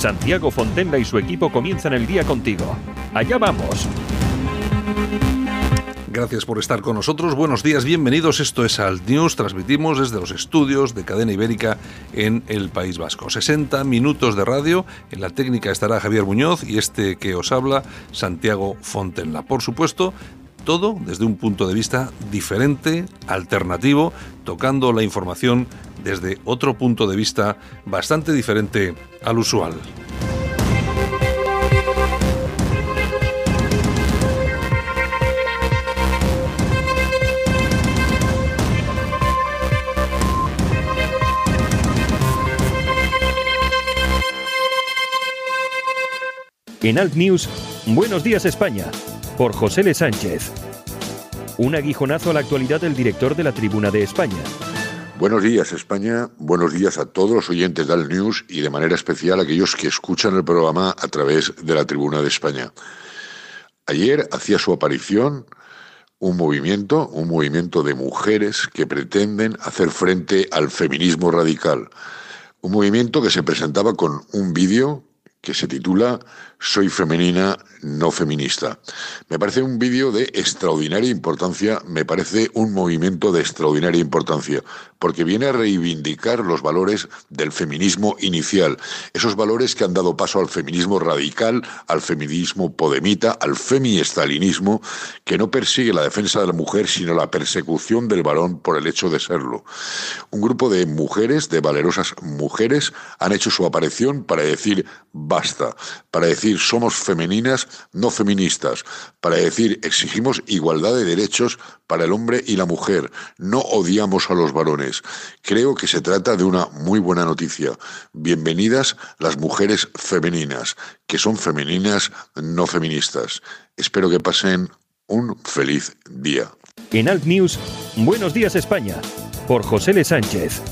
Santiago Fontenla y su equipo comienzan el día contigo. Allá vamos. Gracias por estar con nosotros. Buenos días, bienvenidos. Esto es Alt News. Transmitimos desde los estudios de Cadena Ibérica en el País Vasco. 60 minutos de radio. En la técnica estará Javier Muñoz y este que os habla, Santiago Fontenla. Por supuesto, todo desde un punto de vista diferente, alternativo, tocando la información desde otro punto de vista bastante diferente al usual. En Alt News, Buenos días España, por José L. Sánchez. Un aguijonazo a la actualidad del director de la Tribuna de España. Buenos días España, buenos días a todos los oyentes de Alt News y de manera especial a aquellos que escuchan el programa a través de la Tribuna de España. Ayer hacía su aparición un movimiento, un movimiento de mujeres que pretenden hacer frente al feminismo radical. Un movimiento que se presentaba con un vídeo que se titula Soy femenina, no feminista. Me parece un vídeo de extraordinaria importancia, me parece un movimiento de extraordinaria importancia, porque viene a reivindicar los valores del feminismo inicial, esos valores que han dado paso al feminismo radical, al feminismo podemita, al femi-estalinismo, que no persigue la defensa de la mujer, sino la persecución del varón por el hecho de serlo. Un grupo de mujeres, de valerosas mujeres, han hecho su aparición para decir basta, para decir somos femeninas, no feministas, para decir exigimos igualdad de derechos para el hombre y la mujer, no odiamos a los varones. Creo que se trata de una muy buena noticia. Bienvenidas las mujeres femeninas, que son femeninas, no feministas. Espero que pasen un feliz día. En Alt News, Buenos días España, por José L. Sánchez.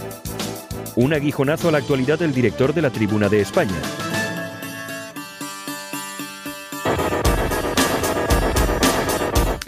Un aguijonazo a la actualidad del director de la Tribuna de España.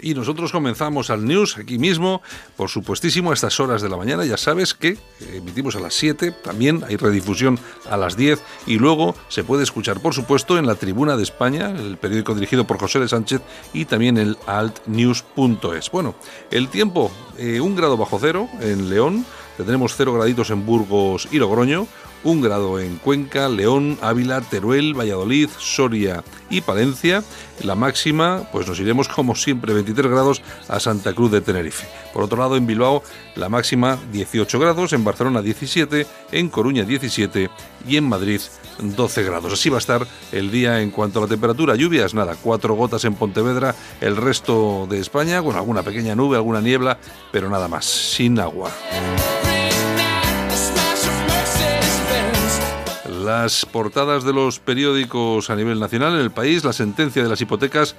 Y nosotros comenzamos al news aquí mismo, por supuestísimo, a estas horas de la mañana. Ya sabes que emitimos a las 7, también hay redifusión a las 10 y luego se puede escuchar, por supuesto, en la Tribuna de España, el periódico dirigido por José de Sánchez y también el altnews.es. Bueno, el tiempo, eh, un grado bajo cero en León, tendremos cero graditos en Burgos y Logroño, un grado en Cuenca, León, Ávila, Teruel, Valladolid, Soria y Palencia. La máxima, pues nos iremos como siempre 23 grados a Santa Cruz de Tenerife. Por otro lado, en Bilbao la máxima 18 grados, en Barcelona 17, en Coruña 17 y en Madrid 12 grados. Así va a estar el día en cuanto a la temperatura. Lluvias, nada, cuatro gotas en Pontevedra, el resto de España, con alguna pequeña nube, alguna niebla, pero nada más, sin agua. Las portadas de los periódicos a nivel nacional en el país, la sentencia de las hipotecas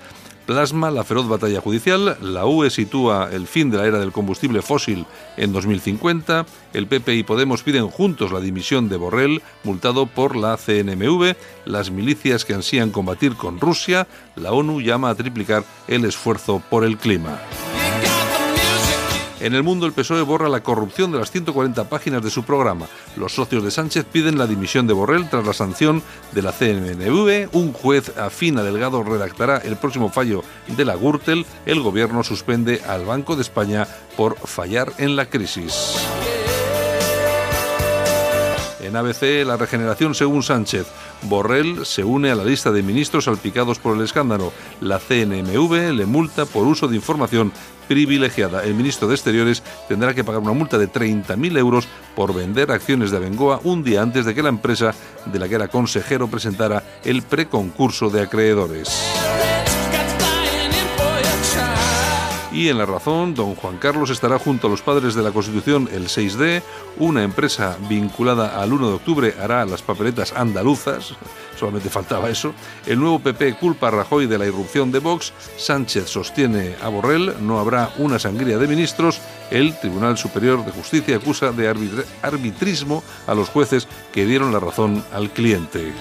plasma la feroz batalla judicial, la UE sitúa el fin de la era del combustible fósil en 2050, el PP y Podemos piden juntos la dimisión de Borrell, multado por la CNMV, las milicias que ansían combatir con Rusia, la ONU llama a triplicar el esfuerzo por el clima. En el mundo, el PSOE borra la corrupción de las 140 páginas de su programa. Los socios de Sánchez piden la dimisión de Borrell tras la sanción de la CNMV. Un juez afín a Delgado redactará el próximo fallo de la Gürtel. El gobierno suspende al Banco de España por fallar en la crisis. En ABC, la regeneración según Sánchez. Borrell se une a la lista de ministros salpicados por el escándalo. La CNMV le multa por uso de información privilegiada. El ministro de Exteriores tendrá que pagar una multa de 30.000 euros por vender acciones de Abengoa un día antes de que la empresa de la que era consejero presentara el preconcurso de acreedores. Y en La Razón, don Juan Carlos estará junto a los padres de la Constitución el 6D. Una empresa vinculada al 1 de octubre hará las papeletas andaluzas. Solamente faltaba eso. El nuevo PP culpa a Rajoy de la irrupción de Vox. Sánchez sostiene a Borrell. No habrá una sangría de ministros. El Tribunal Superior de Justicia acusa de arbitrismo a los jueces que dieron la razón al cliente.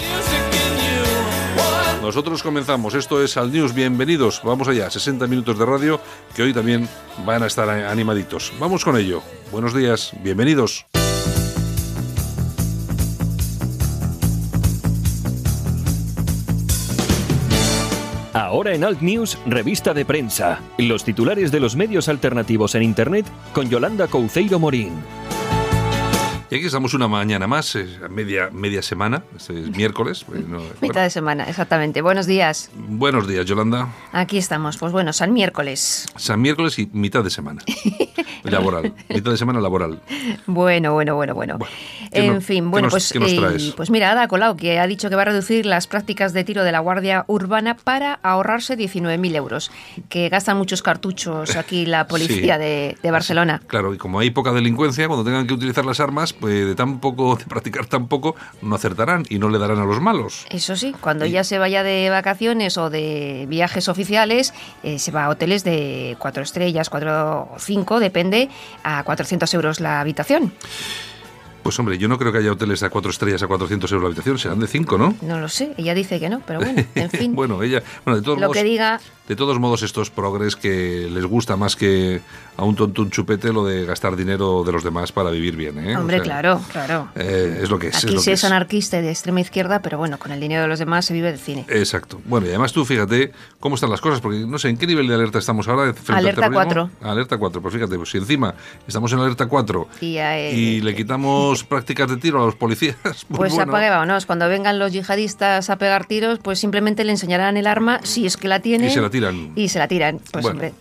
Nosotros comenzamos, esto es Al News, bienvenidos, vamos allá, 60 minutos de radio que hoy también van a estar animaditos. Vamos con ello, buenos días, bienvenidos. Ahora en Alt News, revista de prensa. Los titulares de los medios alternativos en Internet con Yolanda Couceiro Morín. Y aquí estamos una mañana más, media, media semana, es miércoles. Pues Mitad de semana, exactamente. Buenos días. Buenos días, Yolanda. Aquí estamos, pues bueno, San Miércoles. San Miércoles y mitad de semana. laboral, mitad de semana laboral. Bueno, bueno, bueno, bueno. en fin, bueno, pues, eh, pues mira, Ada Colau, que ha dicho que va a reducir las prácticas de tiro de la Guardia Urbana para ahorrarse 19.000 euros, que gastan muchos cartuchos aquí la policía de, de Barcelona. Claro, y como hay poca delincuencia, cuando tengan que utilizar las armas, pues de tan poco, de practicar tan poco, no acertarán y no le darán a los malos. Eso sí, cuando ya se vaya de vacaciones o de viajes oficiales, eh, se va a hoteles de cuatro estrellas, cuatro o cinco, depende, a 400 euros la habitación. Pues hombre, yo no creo que haya hoteles a cuatro estrellas a 400 euros la habitación, serán de cinco, ¿no? No lo sé, ella dice que no, pero bueno, en fin. bueno, ella, bueno, de todos lo que diga de todos modos, estos progres que les gusta más que a un tonto un chupete lo de gastar dinero de los demás para vivir bien. ¿eh? Hombre, claro, claro. Eh, es lo que es. Aquí se es, anarquista y de extrema izquierda, pero bueno, con el dinero de los demás se vive de cine. Exacto. Bueno, y además tú fíjate cómo están las cosas, porque no sé en qué nivel de alerta estamos ahora. alerta 4. Alerta 4, pues fíjate, pues si encima estamos en alerta 4 y, le quitamos prácticas de tiro a los policías. Pues, pues bueno. apague vámonos. Cuando vengan los yihadistas a pegar tiros, pues simplemente le enseñarán el arma, si es que la tienen. Y se la tiran. Y se la tiran pues hombre.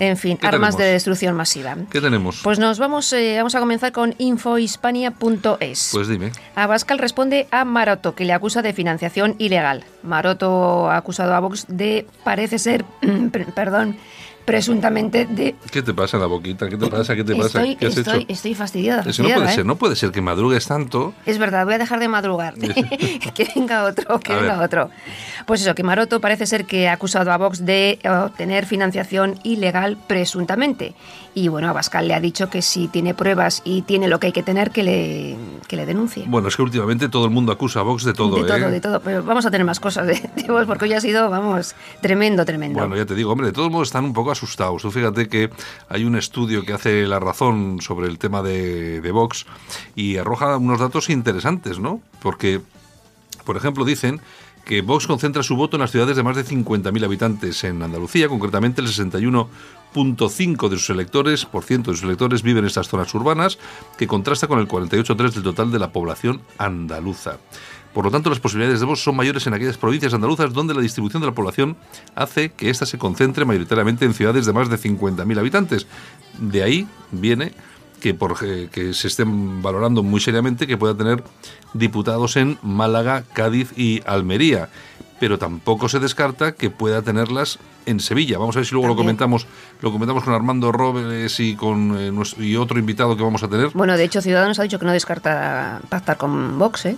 En fin, armas de destrucción masiva. ¿Qué tenemos? Pues nos vamos, eh, vamos a comenzar con infohispania.es. Pues dime. Abascal responde a Maroto, que le acusa de financiación ilegal. Maroto ha acusado a Vox de, parece ser, perdón, presuntamente de... ¿Qué te pasa la boquita? ¿Qué te pasa? ¿Qué te pasa? ¿Qué has estoy, hecho? estoy fastidiada. Eso no puede ¿eh? ser, no puede ser que madrugues tanto. Es verdad, voy a dejar de madrugar. que venga otro, que venga otro. Pues eso, que Maroto parece ser que ha acusado a Vox de obtener financiación ilegal presuntamente. Y bueno, Abascal le ha dicho que si tiene pruebas y tiene lo que hay que tener, que le, que le denuncie. Bueno, es que últimamente todo el mundo acusa a Vox de todo, De todo, ¿eh? de todo. Pero vamos a tener más cosas de, de Vox porque hoy ha sido, vamos, tremendo, tremendo. Bueno, ya te digo, hombre, de todos modos están un poco asustados. Tú fíjate que hay un estudio que hace La Razón sobre el tema de, de Vox y arroja unos datos interesantes, ¿no? Porque, por ejemplo, dicen que Vox concentra su voto en las ciudades de más de 50.000 habitantes. En Andalucía, concretamente, el 61.5 de sus electores, por ciento de sus electores viven en estas zonas urbanas, que contrasta con el 48.3 del total de la población andaluza. Por lo tanto, las posibilidades de Vox son mayores en aquellas provincias andaluzas donde la distribución de la población hace que ésta se concentre mayoritariamente en ciudades de más de 50.000 habitantes. De ahí viene que, por, que se estén valorando muy seriamente que pueda tener diputados en Málaga, Cádiz y Almería. Pero tampoco se descarta que pueda tenerlas en Sevilla. Vamos a ver si luego lo comentamos, lo comentamos con Armando Robles y con eh, nuestro, y otro invitado que vamos a tener. Bueno, de hecho, Ciudadanos ha dicho que no descarta pactar con Vox, ¿eh?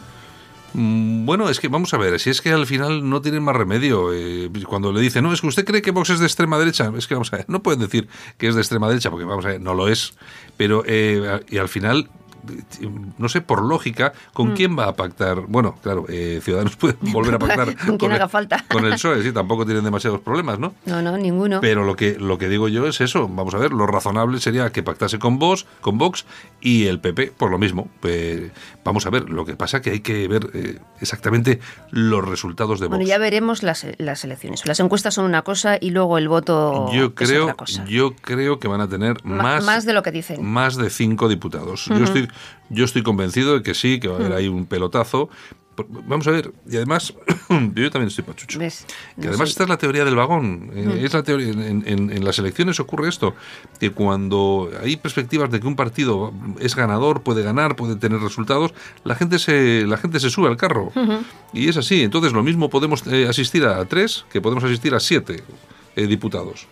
Mm, bueno, es que vamos a ver, si es que al final no tienen más remedio. Eh, cuando le dicen, no, es que usted cree que Vox es de extrema derecha, es que vamos a ver, no pueden decir que es de extrema derecha, porque vamos a ver, no lo es. Pero, eh, y al final no sé, por lógica, ¿con mm. quién va a pactar? Bueno, claro, eh, Ciudadanos pueden volver a pactar con, quien haga falta. con el PSOE, sí, tampoco tienen demasiados problemas, ¿no? No, no, ninguno. Pero lo que, lo que digo yo es eso, vamos a ver, lo razonable sería que pactase con Vox, con Vox y el PP, por lo mismo. Pues, vamos a ver, lo que pasa que hay que ver eh, exactamente los resultados de Vox. Bueno, ya veremos las, las elecciones. Las encuestas son una cosa y luego el voto yo creo, es otra cosa. Yo creo que van a tener más... Más de lo que dicen. Más de cinco diputados. Yo estoy yo estoy convencido de que sí, que va a haber ahí un pelotazo. Vamos a ver, y además, yo también estoy pachucho. Que además esta es la teoría del vagón. Eh, es la teoría, en, en, en, las elecciones ocurre esto, que cuando hay perspectivas de que un partido es ganador, puede ganar, puede tener resultados, la gente se, la gente se sube al carro. Y es así. Entonces lo mismo podemos eh, asistir a tres que podemos asistir a siete eh, diputados.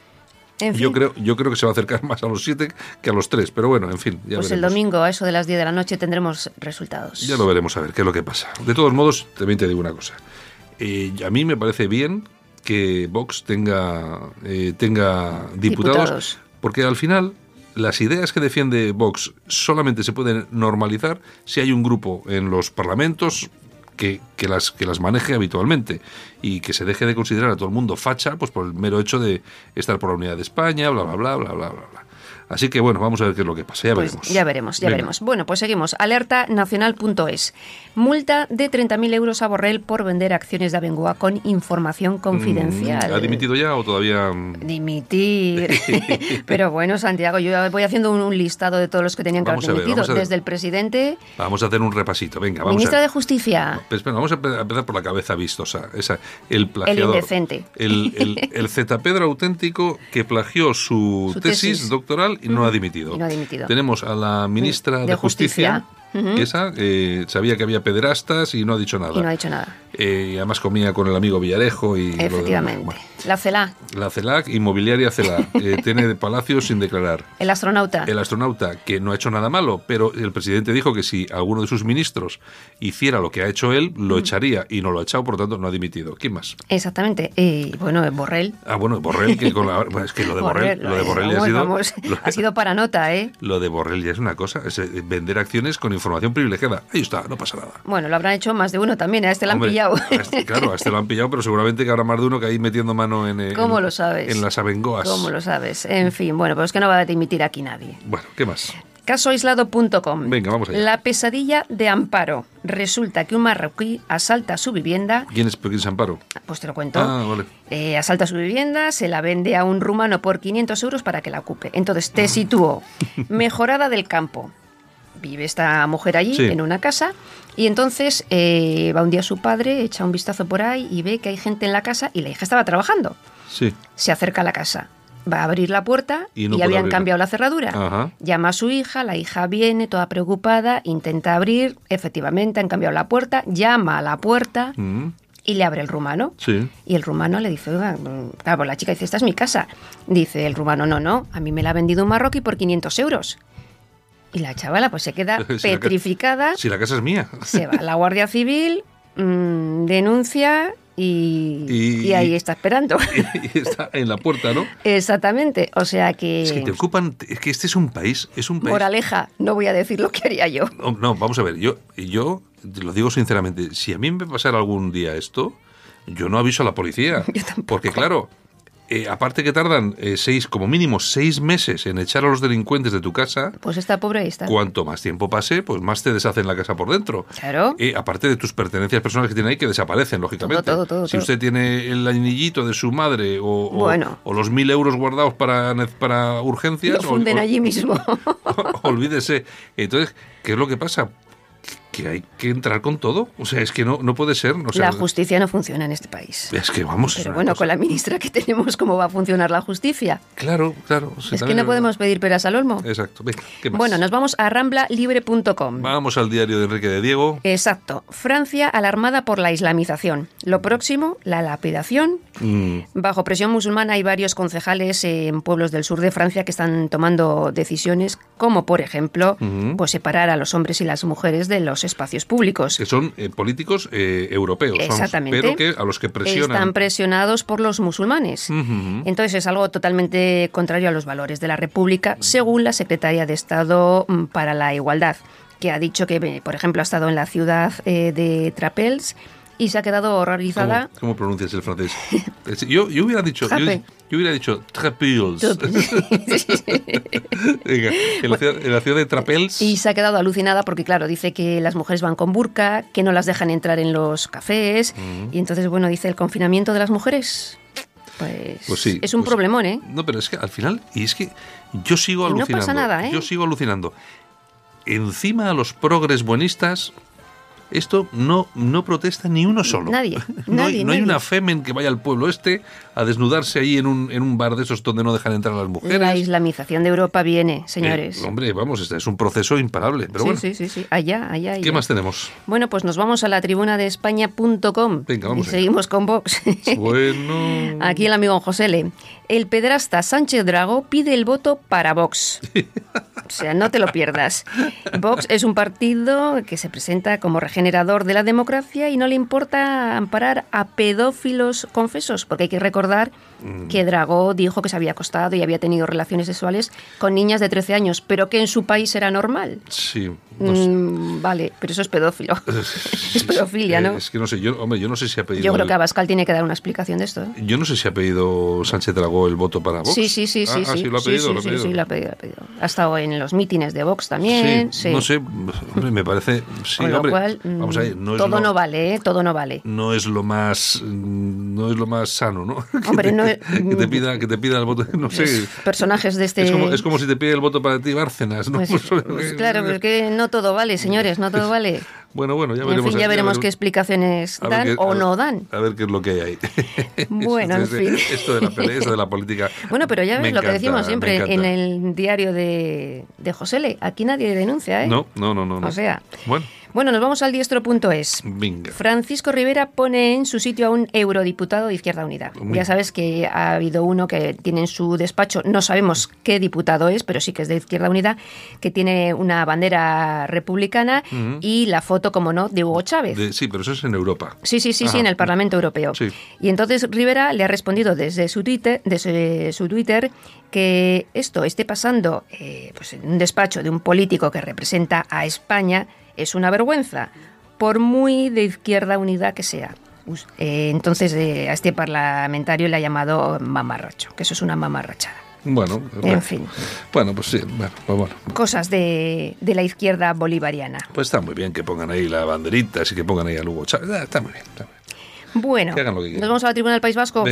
Yo creo, yo creo que se va a acercar más a los siete que a los tres, pero bueno, en fin. Ya pues el domingo, a eso de las 10 de la noche, tendremos resultados. Ya lo veremos a ver qué es lo que pasa. De todos modos, también te digo una cosa. Eh, a mí me parece bien que Vox tenga, eh, tenga diputados, porque al final las ideas que defiende Vox solamente se pueden normalizar si hay un grupo en los parlamentos que, que, las, que las maneje habitualmente y que se deje de considerar a todo el mundo facha pues por el mero hecho de estar por la unidad de España, bla, bla, bla, bla, bla, bla. bla. Así que bueno, vamos a ver qué es lo que pasa. Ya pues veremos. Ya veremos, ya veremos. Bueno, pues seguimos. Alerta nacional.es. Multa de 30.000 euros a Borrell por vender acciones de Abengoa con información mm, confidencial. ¿Ha dimitido ya o todavía...? Dimitir. Pero bueno, Santiago, yo voy haciendo un, listado de todos los que tenían que haber dimitido. Desde el presidente... Vamos a hacer un repasito, venga. Vamos Ministra de Justicia. Pues, vamos a empezar por la cabeza vistosa. Esa, el plagiador. El indecente. El, el, el Zetapedro auténtico que plagió su, tesis doctoral y no ha dimitido. Tenemos a la ministra de, Justicia esa eh, sabía que había pederastas y no ha dicho nada. Y no ha dicho nada. Eh, además comía con el amigo Villarejo y... Efectivamente. La CELAC. La CELAC, inmobiliaria CELAC. Eh, tiene de palacio sin declarar. El astronauta. El astronauta, que no ha hecho nada malo, pero el presidente dijo que si alguno de sus ministros hiciera lo que ha hecho él, lo echaría y no lo ha echado, por lo tanto no ha dimitido. ¿Quién más? Exactamente. Y bueno, Borrell. Ah, bueno, Borrell, que con la, es que lo de Borrell, lo de Borrell ha sido... ha sido para nota, ¿eh? Lo de Borrell ya es una cosa, es vender acciones con información privilegiada. Ahí está, no pasa nada. Bueno, lo habrán hecho más de uno también, a este lo han pillado. Este, claro, a este lo han pillado, pero seguramente que habrá más de uno que ahí metiendo mano en, eh, ¿Cómo lo sabes? en las abengoas. ¿Cómo lo sabes? En fin, bueno, pues es que no va a dimitir aquí nadie. Bueno, ¿qué más? Casoaislado.com. Venga, vamos allá. La pesadilla de Amparo. Resulta que un marroquí asalta su vivienda. ¿Quién es, quién es Amparo? Pues te lo cuento. Ah, vale. Eh, asalta su vivienda, se la vende a un rumano por 500 euros para que la ocupe. Entonces te sitúo. Mejorada del campo vive esta mujer allí en una casa y entonces eh, va un día su padre, echa un vistazo por ahí y ve que hay gente en la casa y la hija estaba trabajando. Sí. Se acerca a la casa. Va a abrir la puerta y, habían cambiado la cerradura. Llama a su hija, la hija viene toda preocupada, intenta abrir, efectivamente han cambiado la puerta, llama a la puerta mm. y le abre el rumano. Sí. Y el rumano le dice, claro, pues la chica dice, esta es mi casa. Dice el rumano, no, no, a mí me la ha vendido un marroquí por 500 euros. Y la chavala pues se queda petrificada. si la casa es mía. Se va a la Guardia Civil, mm, denuncia y, ahí está esperando. Y, está en la puerta, ¿no? Exactamente. O sea que. Es que te ocupan. Es que este es un país. Es un país. Moraleja, no voy a decir lo que haría yo. No, vamos a ver. Yo, yo lo digo sinceramente. Si a mí me pasara algún día esto, yo no aviso a la policía. Yo tampoco. Porque, claro, eh, aparte que tardan eh, seis, como mínimo seis meses en echar a los delincuentes de tu casa. Pues está pobre ahí está. Cuanto más tiempo pase, pues más te deshacen la casa por dentro. Claro. Eh, aparte de tus pertenencias personales que tiene ahí que desaparecen, lógicamente. Todo, todo, si usted tiene el anillito de su madre o, o, los mil euros guardados para, para urgencias. Lo funden allí mismo. olvídese. Entonces, ¿qué es lo que pasa? Que hay que entrar con todo. O sea, es que no, no puede ser. la justicia no funciona en este país. Es que vamos. Pero bueno, con la ministra que tenemos, ¿cómo va a funcionar la justicia? Claro, claro. es que no podemos pedir peras al olmo. Exacto. Bueno, nos vamos a ramblalibre.com. Vamos al diario de Enrique de Diego. Exacto. Francia alarmada por la islamización. Lo próximo, la lapidación. Mm. Bajo presión musulmana hay varios concejales en pueblos del sur de Francia que están tomando decisiones como, por ejemplo, pues separar a los hombres y las mujeres de los espacios públicos. Que son eh, políticos eh, europeos. Exactamente. pero que a los que presionan. Están presionados por los musulmanes. Entonces es algo totalmente contrario a los valores de la República, según la secretaria de Estado mm, para la Igualdad, que ha dicho que, eh, por ejemplo, ha estado en la ciudad de Trapels y se ha quedado horrorizada. ¿Cómo, pronuncias el francés? Yo, yo hubiera dicho, yo, yo, hubiera dicho Trapels. en, la ciudad, de Trapels. Y se ha quedado alucinada porque, claro, dice que las mujeres van con burka, que no las dejan entrar en los cafés. Y entonces, bueno, dice el confinamiento de las mujeres. Pues, pues sí, es un pues problemón, ¿eh? No, pero es que al final, y es que yo sigo alucinando. No pasa nada, ¿eh? Yo sigo alucinando. Encima a los progres buenistas Esto no, no protesta ni uno solo. Nadie, no, nadie, hay, no hay una femen que vaya al pueblo este a desnudarse ahí en un, en un bar de esos donde no dejan entrar a las mujeres. La islamización de Europa viene, señores. Eh, hombre, vamos, este es un proceso imparable. Pero sí, bueno, sí, sí, sí. Allá, allá, allá. ¿qué más tenemos? Bueno, pues nos vamos a la tribuna de España.com Venga, vamos y allá. seguimos con Vox. Bueno. Aquí el amigo Josele. El pedrasta Sánchez Drago pide el voto para Vox. O sea, no te lo pierdas. Vox es un partido que se presenta como regenerador de la democracia y no le importa amparar a pedófilos confesos, porque hay que recordar Mm. que Dragó dijo que se había acostado y había tenido relaciones sexuales con niñas de 13 años, pero que en su país era normal. Sí. Mm, vale, pero eso es pedófilo. es pedofilia, ¿no? Es que no sé, yo, hombre, yo no sé si ha pedido. Yo creo el- que Abascal tiene que dar una explicación de esto. ¿eh? Yo no sé si ha pedido Sánchez Dragó el voto para Vox. Sí, sí, sí, Ah, sí, ah, sí. lo ha Sí, pedido, sí, lo ha sí, pedido. sí, lo ha pedido, lo ha pedido. Ha estado en los mítines de Vox también. Sí, sí. no sé, hombre, me parece. Sí, Con lo hombre, cual, vamos a ver, mm, es todo lo, no vale, ¿eh? Todo no vale. no es lo más mm, no es lo más sano, ¿no? Hombre, no que te pida que te pida el voto, no sé. Es personajes de este... Es como, es como si te pide el voto para ti Bárcenas, ¿no? Pues, pues claro, pero es que no todo vale, señores, no todo vale. Bueno, bueno, ya En veremos. fin, ya veremos qué veremos- explicaciones ver dan qué- o a- no dan. A ver qué es lo que hay ahí. Bueno, en fin. Esto de la pelea, de la política. Bueno, pero ya ves lo que decimos siempre en el diario de, de Josele. Aquí nadie denuncia, ¿eh? No, no, no, no. no. O sea, Bueno, bueno, nos vamos al diestro.es. Francisco Rivera pone en su sitio a un eurodiputado de Izquierda Unida. Ya sabes que ha habido uno que tiene en su despacho, no sabemos qué diputado es, pero sí que es de Izquierda Unida, que tiene una bandera republicana y la foto, como no, de Hugo Chávez. De- sí, pero eso es en Europa. Sí, sí, sí, sí, en el Parlamento Europeo. Sí. Y entonces Rivera le ha respondido desde su Twitter, desde su Twitter que esto esté pasando eh, pues en un despacho de un político que representa a España es una vergüenza, por muy de izquierda unida que sea. Eh, entonces eh, a este parlamentario le ha llamado mamarracho, que eso es una mamarrachada. Bueno, bueno. fin. Bueno, pues sí, bueno, pues bueno. Cosas de, de la izquierda bolivariana. Pues está muy bien que pongan ahí la banderita, así que pongan ahí a Lugo Chávez. Ah, Está muy bien. está muy bien. Bueno, Que que nos vamos a la tribuna del País Vasco.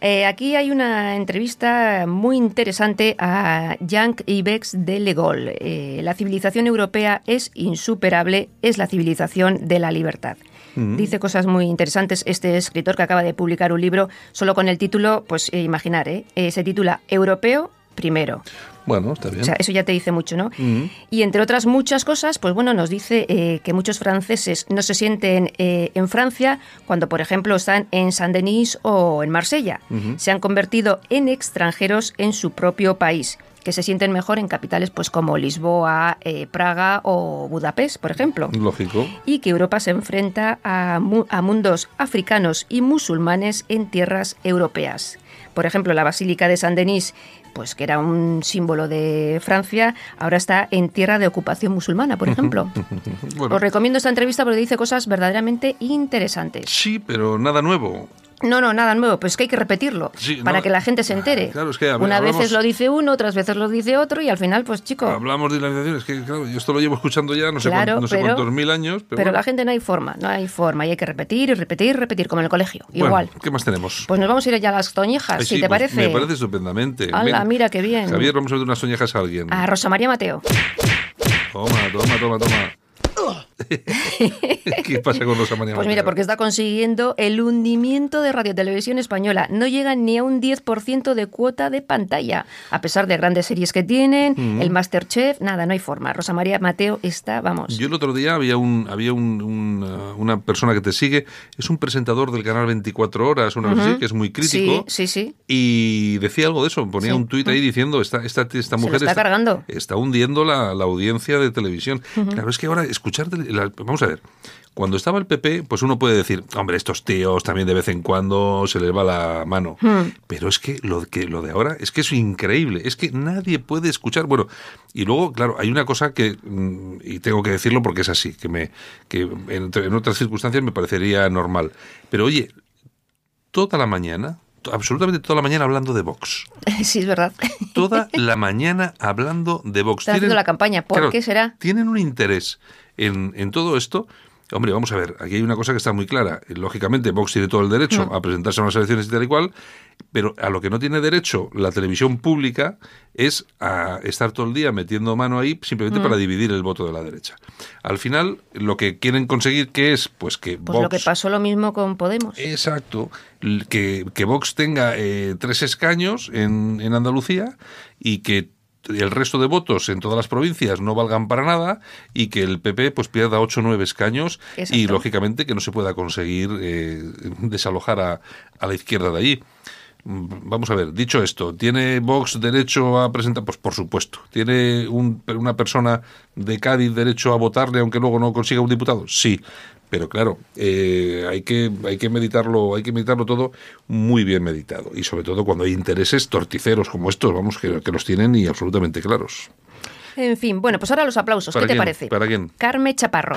Eh, aquí hay una entrevista muy interesante a Jean Ibex de Le Gaulle. Eh, la civilización europea es insuperable, es la civilización de la libertad. Mm. Dice cosas muy interesantes este escritor que acaba de publicar un libro solo con el título, pues eh, imaginar. Eh, se titula Europeo primero. Bueno, está bien. O sea, eso ya te dice mucho, ¿no? Mm. Y entre otras muchas cosas, pues bueno, nos dice eh, que muchos franceses no se sienten eh, en Francia cuando, por ejemplo, están en Saint-Denis o en Marsella. Se han convertido en extranjeros en su propio país que se sienten mejor en capitales pues como Lisboa, eh, Praga o Budapest, por ejemplo. Lógico. Y que Europa se enfrenta a, mu- a mundos africanos y musulmanes en tierras europeas. Por ejemplo, la Basílica de Saint-Denis, pues que era un símbolo de Francia, ahora está en tierra de ocupación musulmana, por ejemplo. Bueno, Os recomiendo esta entrevista porque dice cosas verdaderamente interesantes. sí, pero nada nuevo. No, no, nada nuevo, pues que hay que repetirlo Sí, para no- que la gente se entere. Claro, es que, ver, Una veces lo dice uno, otras veces lo dice otro y al final, pues chico, Hablamos de islamización, es que claro, yo esto lo llevo escuchando ya no sé, pero- cuántos mil años, pero, pero bueno. la gente no hay forma, no hay forma y hay que repetir y repetir y repetir como en el colegio, Bueno, igual. ¿Qué más tenemos? Pues nos vamos a ir ya a las toñejas, Ay, si sí, te pues parece. Me parece estupendamente. Hala, mira qué bien. Javier, vamos a meter unas soñejas a alguien. A Rosa María Mateo. Toma, toma, toma, toma. ¿Qué pasa con Rosa María Pues mira, porque está consiguiendo el hundimiento de Radio Televisión Española. No llegan ni a un 10% de cuota de pantalla, a pesar de grandes series que tienen, el Masterchef, nada, no hay forma. Rosa María Mateo está, vamos. Yo el otro día había un había un- un, uh, una persona que te sigue, es un presentador del canal 24 horas, una así, que es muy crítico. Sí, sí, sí. Y decía algo de eso, ponía Sí. un tuit ahí diciendo, esta, esta, mujer está cargando. está hundiendo la, la audiencia de televisión. Claro, es que ahora escuchar, tele- la- vamos a ver, cuando estaba el PP, pues uno puede decir, hombre, estos tíos también de vez en cuando se les va la mano. Pero es que lo, que lo de ahora es que es increíble, es que nadie puede escuchar, bueno, y luego, claro, hay una cosa que, mm, y tengo que decirlo porque es así, que, me, que en, en otras circunstancias me parecería normal. Pero oye, toda la mañana, absolutamente toda la mañana hablando de Vox. Sí, es verdad. Toda la mañana hablando de Vox. Están haciendo la campaña. ¿Por qué será? Tienen un interés en, en todo esto Hombre, vamos a ver, aquí hay una cosa que está muy clara. Lógicamente, Vox tiene todo el derecho Mm. a presentarse a unas elecciones y tal y cual, pero a lo que no tiene derecho la televisión pública es a estar todo el día metiendo mano ahí simplemente Mm. para dividir el voto de la derecha. Al final, lo que quieren conseguir, que es? Pues que Pues Vox... lo que pasó lo mismo con Podemos. Exacto, que, que Vox tenga eh, tres escaños en, en Andalucía y que el resto de votos en todas las provincias no valgan para nada y que el PP pues pierda ocho o nueve escaños y lógicamente que no se pueda conseguir eh, desalojar a, a la izquierda de allí. Vamos a ver, dicho esto, ¿tiene Vox derecho a presentar? Pues por supuesto. ¿Tiene un- una persona de Cádiz derecho a votarle aunque luego no consiga un diputado? Sí. Pero claro, eh, hay que hay que meditarlo, hay que meditarlo todo muy bien meditado y sobre todo cuando hay intereses torticeros como estos, vamos que, que los tienen y absolutamente claros. En fin, bueno, pues ahora los aplausos. ¿Para ¿Qué te parece? ¿Para quién? Carme Chaparro.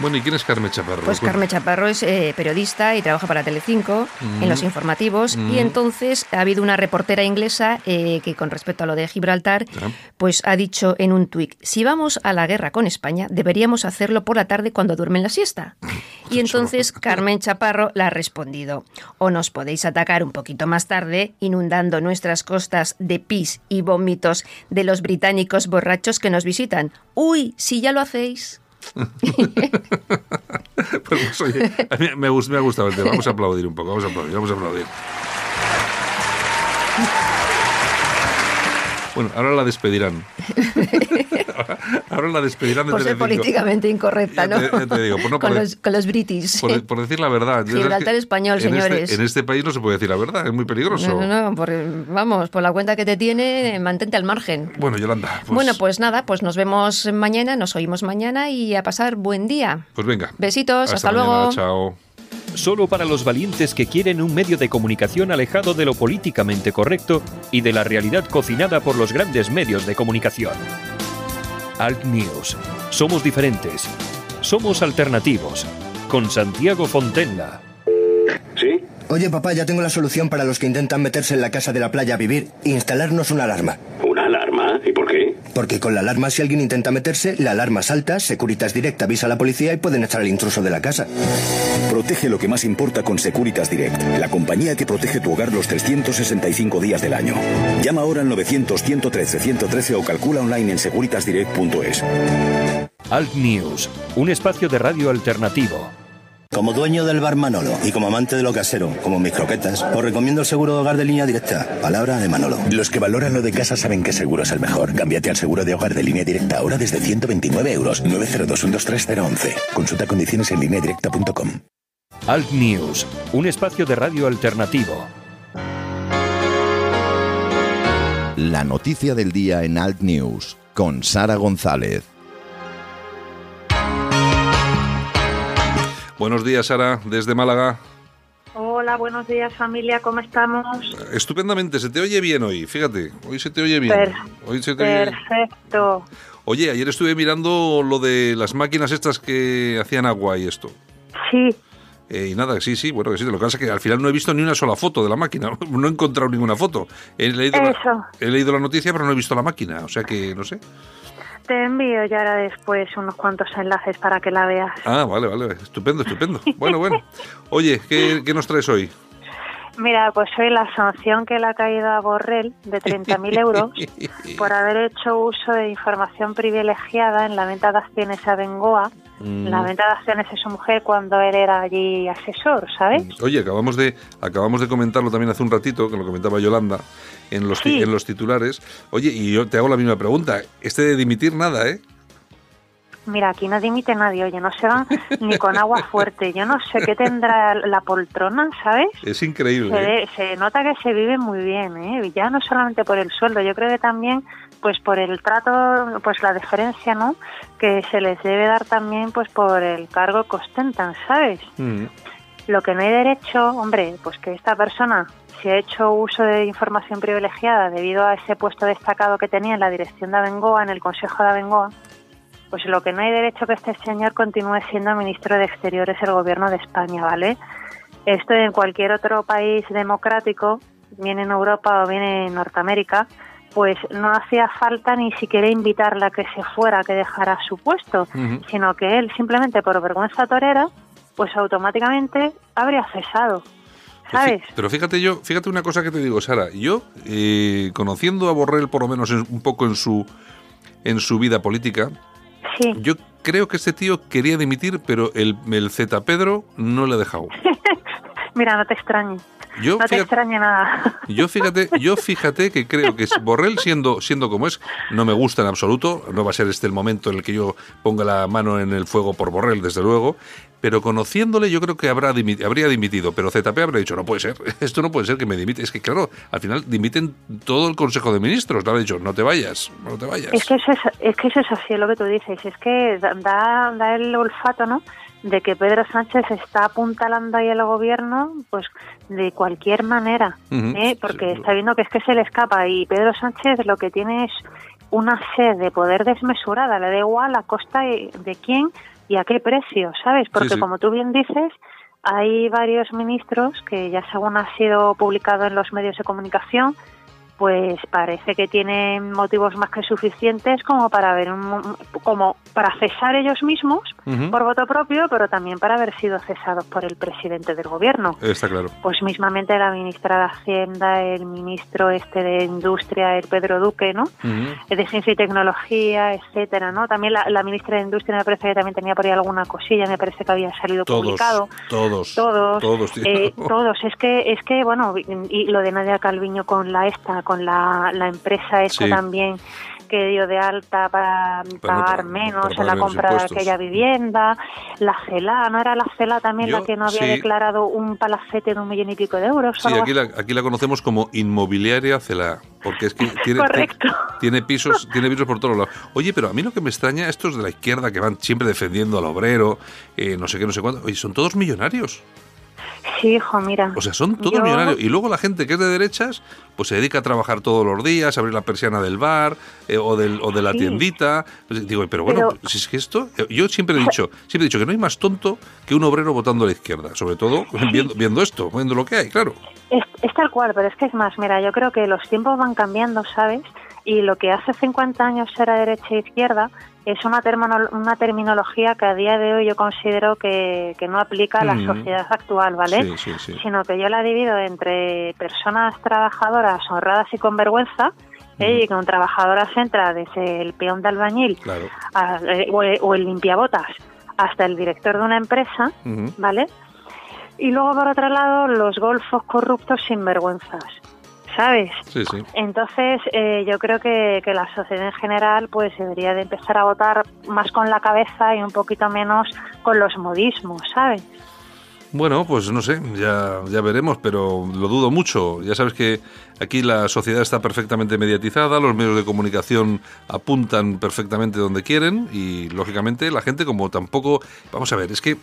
Bueno, ¿y quién es Carmen Chaparro? Pues Carmen Chaparro es eh, periodista y trabaja para Telecinco en los informativos. Y entonces ha habido una reportera inglesa eh, que con respecto a lo de Gibraltar Ah. pues ha dicho en un tuit si vamos a la guerra con España deberíamos hacerlo por la tarde cuando duermen la siesta y entonces Carmen Chaparro le ha respondido o nos podéis atacar un poquito más tarde inundando nuestras costas de pis y vómitos de los británicos borrachos que nos visitan uy si ya lo hacéis Pues, pues, oye, a mí me, me ha gustado. Vamos a aplaudir un poco, vamos a aplaudir, vamos a aplaudir. Bueno, ahora la despedirán. ahora, ahora la despedirán de por ser políticamente incorrecta, Ya ¿no? te- ya te digo, por no con, los, con los britis. Por, por decir la verdad. Gibraltar es español, en este- señores. en este país no se puede decir la verdad, es muy peligroso. No, no, no, por- vamos, por la cuenta que te tiene, mantente al margen. Bueno, Yolanda, pues, bueno, pues nada, pues nos vemos mañana, nos oímos mañana y a pasar buen día. pues venga. Besitos, hasta mañana, luego. Chao. Solo para los valientes que quieren un medio de comunicación alejado de lo políticamente correcto y de la realidad cocinada por los grandes medios de comunicación. Alt News. Somos diferentes. Somos alternativos. Con Santiago Fontenla. ¿Sí? Oye, papá, ya tengo la solución para los que intentan meterse en la casa de la playa a vivir. Instalarnos una alarma. ¿Y por qué? Porque con la alarma, si alguien intenta meterse, la alarma salta, Securitas Direct avisa a la policía y pueden echar al intruso de la casa. Protege lo que más importa con Securitas Direct, la compañía que protege tu hogar los 365 días del año. Llama ahora al 900-113-113 o calcula online en securitasdirect.es. Alt News. Un espacio de radio alternativo. Como dueño del bar Manolo y como amante de lo casero, como mis croquetas, os recomiendo el seguro de hogar de línea directa. Palabra de Manolo. Los que valoran lo de casa saben que seguro es el mejor. Cámbiate al seguro de hogar de línea directa ahora desde 129 euros. 902-123-011. Consulta condiciones en lineadirecta.com. Alt News. Un espacio de radio alternativo. La noticia del día en Alt News con Sara González. Buenos días, Sara, desde Málaga. Hola, buenos días familia, ¿cómo estamos? Estupendamente, se te oye bien hoy, fíjate, hoy se te oye bien. Per- Hoy se te oye- Perfecto. Oye, ayer estuve mirando lo de las máquinas estas que hacían agua y esto. Sí, Eh, y nada, sí, sí, bueno, que sí. Lo que pasa es que al final no he visto ni una sola foto de la máquina. No he encontrado ninguna foto. He leído, la, Eso. he leído la noticia, pero no he visto la máquina. O sea que, no sé. Te envío ya ahora después unos cuantos enlaces para que la veas. Ah, vale, vale. Estupendo, estupendo. Bueno, bueno. Oye, ¿qué, qué nos traes hoy? Mira, pues hoy la sanción que le ha caído a Borrell de 30.000 euros por haber hecho uso de información privilegiada en la venta de acciones a Bengoa, Mm. la venta de acciones de su mujer cuando él era allí asesor, ¿sabes? Oye, acabamos de acabamos de comentarlo también hace un ratito, que lo comentaba Yolanda, en los, Sí. en los titulares. Oye, y yo te hago la misma pregunta. Este de dimitir, nada, ¿eh? Mira, aquí no dimite nadie, oye, no se van ni con agua fuerte. Yo no sé qué tendrá la poltrona, ¿sabes? Es increíble. Se, ¿eh? se nota que se vive muy bien, ¿eh? Ya no solamente por el sueldo, yo creo que también pues por el trato, pues la deferencia, ¿no? Que se les debe dar también pues por el cargo que ostentan, ¿sabes? Mm. Lo que no hay derecho, hombre, pues que esta persona si ha hecho uso de información privilegiada debido a ese puesto destacado que tenía en la dirección de Abengoa, en el Consejo de Abengoa, pues lo que no hay derecho que este señor continúe siendo ministro de Exteriores del Gobierno de España, ¿vale? Esto en cualquier otro país democrático, bien en Europa o bien en Norteamérica, pues no hacía falta ni siquiera invitarla a que se fuera, que dejara su puesto, sino que él simplemente por vergüenza torera, pues automáticamente habría cesado. ¿Sabes? Pero fíjate yo, fíjate una cosa que te digo, Sara. Yo, eh, conociendo a Borrell por lo menos un poco en su en su vida política, sí. yo creo que este tío quería dimitir, pero el, el Z Pedro no le ha dejado. Mira, no te extrañes. Yo, no te extraña nada. Yo fíjate, yo fíjate que creo que Borrell siendo, siendo como es, no me gusta en absoluto, no va a ser este el momento en el que yo ponga la mano en el fuego por Borrell, desde luego, pero conociéndole yo creo que habrá habría dimitido, pero ZP habrá dicho, no puede ser, esto no puede ser que me dimite. Es que claro, al final dimiten todo el Consejo de Ministros, le habrá dicho, no te vayas, no te vayas. Es que eso es, es, que eso es así, lo que tú dices, es que da, da el olfato, ¿no?, de que Pedro Sánchez está apuntalando ahí el gobierno, pues de cualquier manera, ¿eh? porque está viendo que es que se le escapa y Pedro Sánchez lo que tiene es una sed de poder desmesurada, le da igual a costa de quién y a qué precio, ¿sabes? Porque como tú bien dices, hay varios ministros que ya según ha sido publicado en los medios de comunicación, pues parece que tienen motivos más que suficientes como para ver un, como para cesar ellos mismos por voto propio, pero también para haber sido cesados por el presidente del gobierno. Está claro. Pues mismamente la ministra de Hacienda, el ministro este de Industria, el Pedro Duque, ¿no? De Ciencia y Tecnología, etcétera, ¿no? También la, ministra de Industria me parece que también tenía por ahí alguna cosilla, me parece que había salido publicado. Todos. Todos. Todos. Eh, todos. Es que es que bueno y lo de Nadia Calviño con la esta con la, la empresa esta también que dio de alta para, pagar menos en la compra de aquella vivienda, la CELA, ¿no era la CELA también la que no había declarado un palacete de un millón y pico de euros? Sí, aquí la, aquí la conocemos como inmobiliaria CELA, porque es que tiene, tiene, pisos tiene pisos por todos lados. Oye, pero a mí lo que me extraña, estos de la izquierda que van siempre defendiendo al obrero, eh, no sé qué, no sé cuánto, oye, son todos millonarios. Sí, hijo, mira. O sea, son todos millonarios. Y luego la gente que es de derechas, pues se dedica a trabajar todos los días, a abrir la persiana del bar eh, o, del, o de la tiendita. Pues digo, pero bueno, si es que esto. Eh, yo siempre he dicho, siempre he dicho que no hay más tonto que un obrero votando a la izquierda, sobre todo viendo, viendo esto, viendo lo que hay, claro. Es, es tal cual, pero es que es más, mira, yo creo que los tiempos van cambiando, ¿sabes? Y lo que hace 50 años era derecha e izquierda es una, una terminología que a día de hoy yo considero que, no aplica a la sociedad actual, ¿vale? Sino que yo la divido entre personas trabajadoras honradas y con vergüenza, ¿eh? y con trabajadoras entra desde el peón de albañil eh, o, el limpiabotas hasta el director de una empresa, ¿vale? Y luego, por otro lado, los golfos corruptos sin vergüenzas. ¿Sabes? Sí, sí. Entonces, eh, yo creo que, que, la sociedad en general pues debería de empezar a votar más con la cabeza y un poquito menos con los modismos, ¿sabes? Bueno, pues no sé, ya, ya veremos, pero lo dudo mucho. Ya sabes que aquí la sociedad está perfectamente mediatizada, los medios de comunicación apuntan perfectamente donde quieren y, lógicamente, la gente como tampoco... Vamos a ver, es que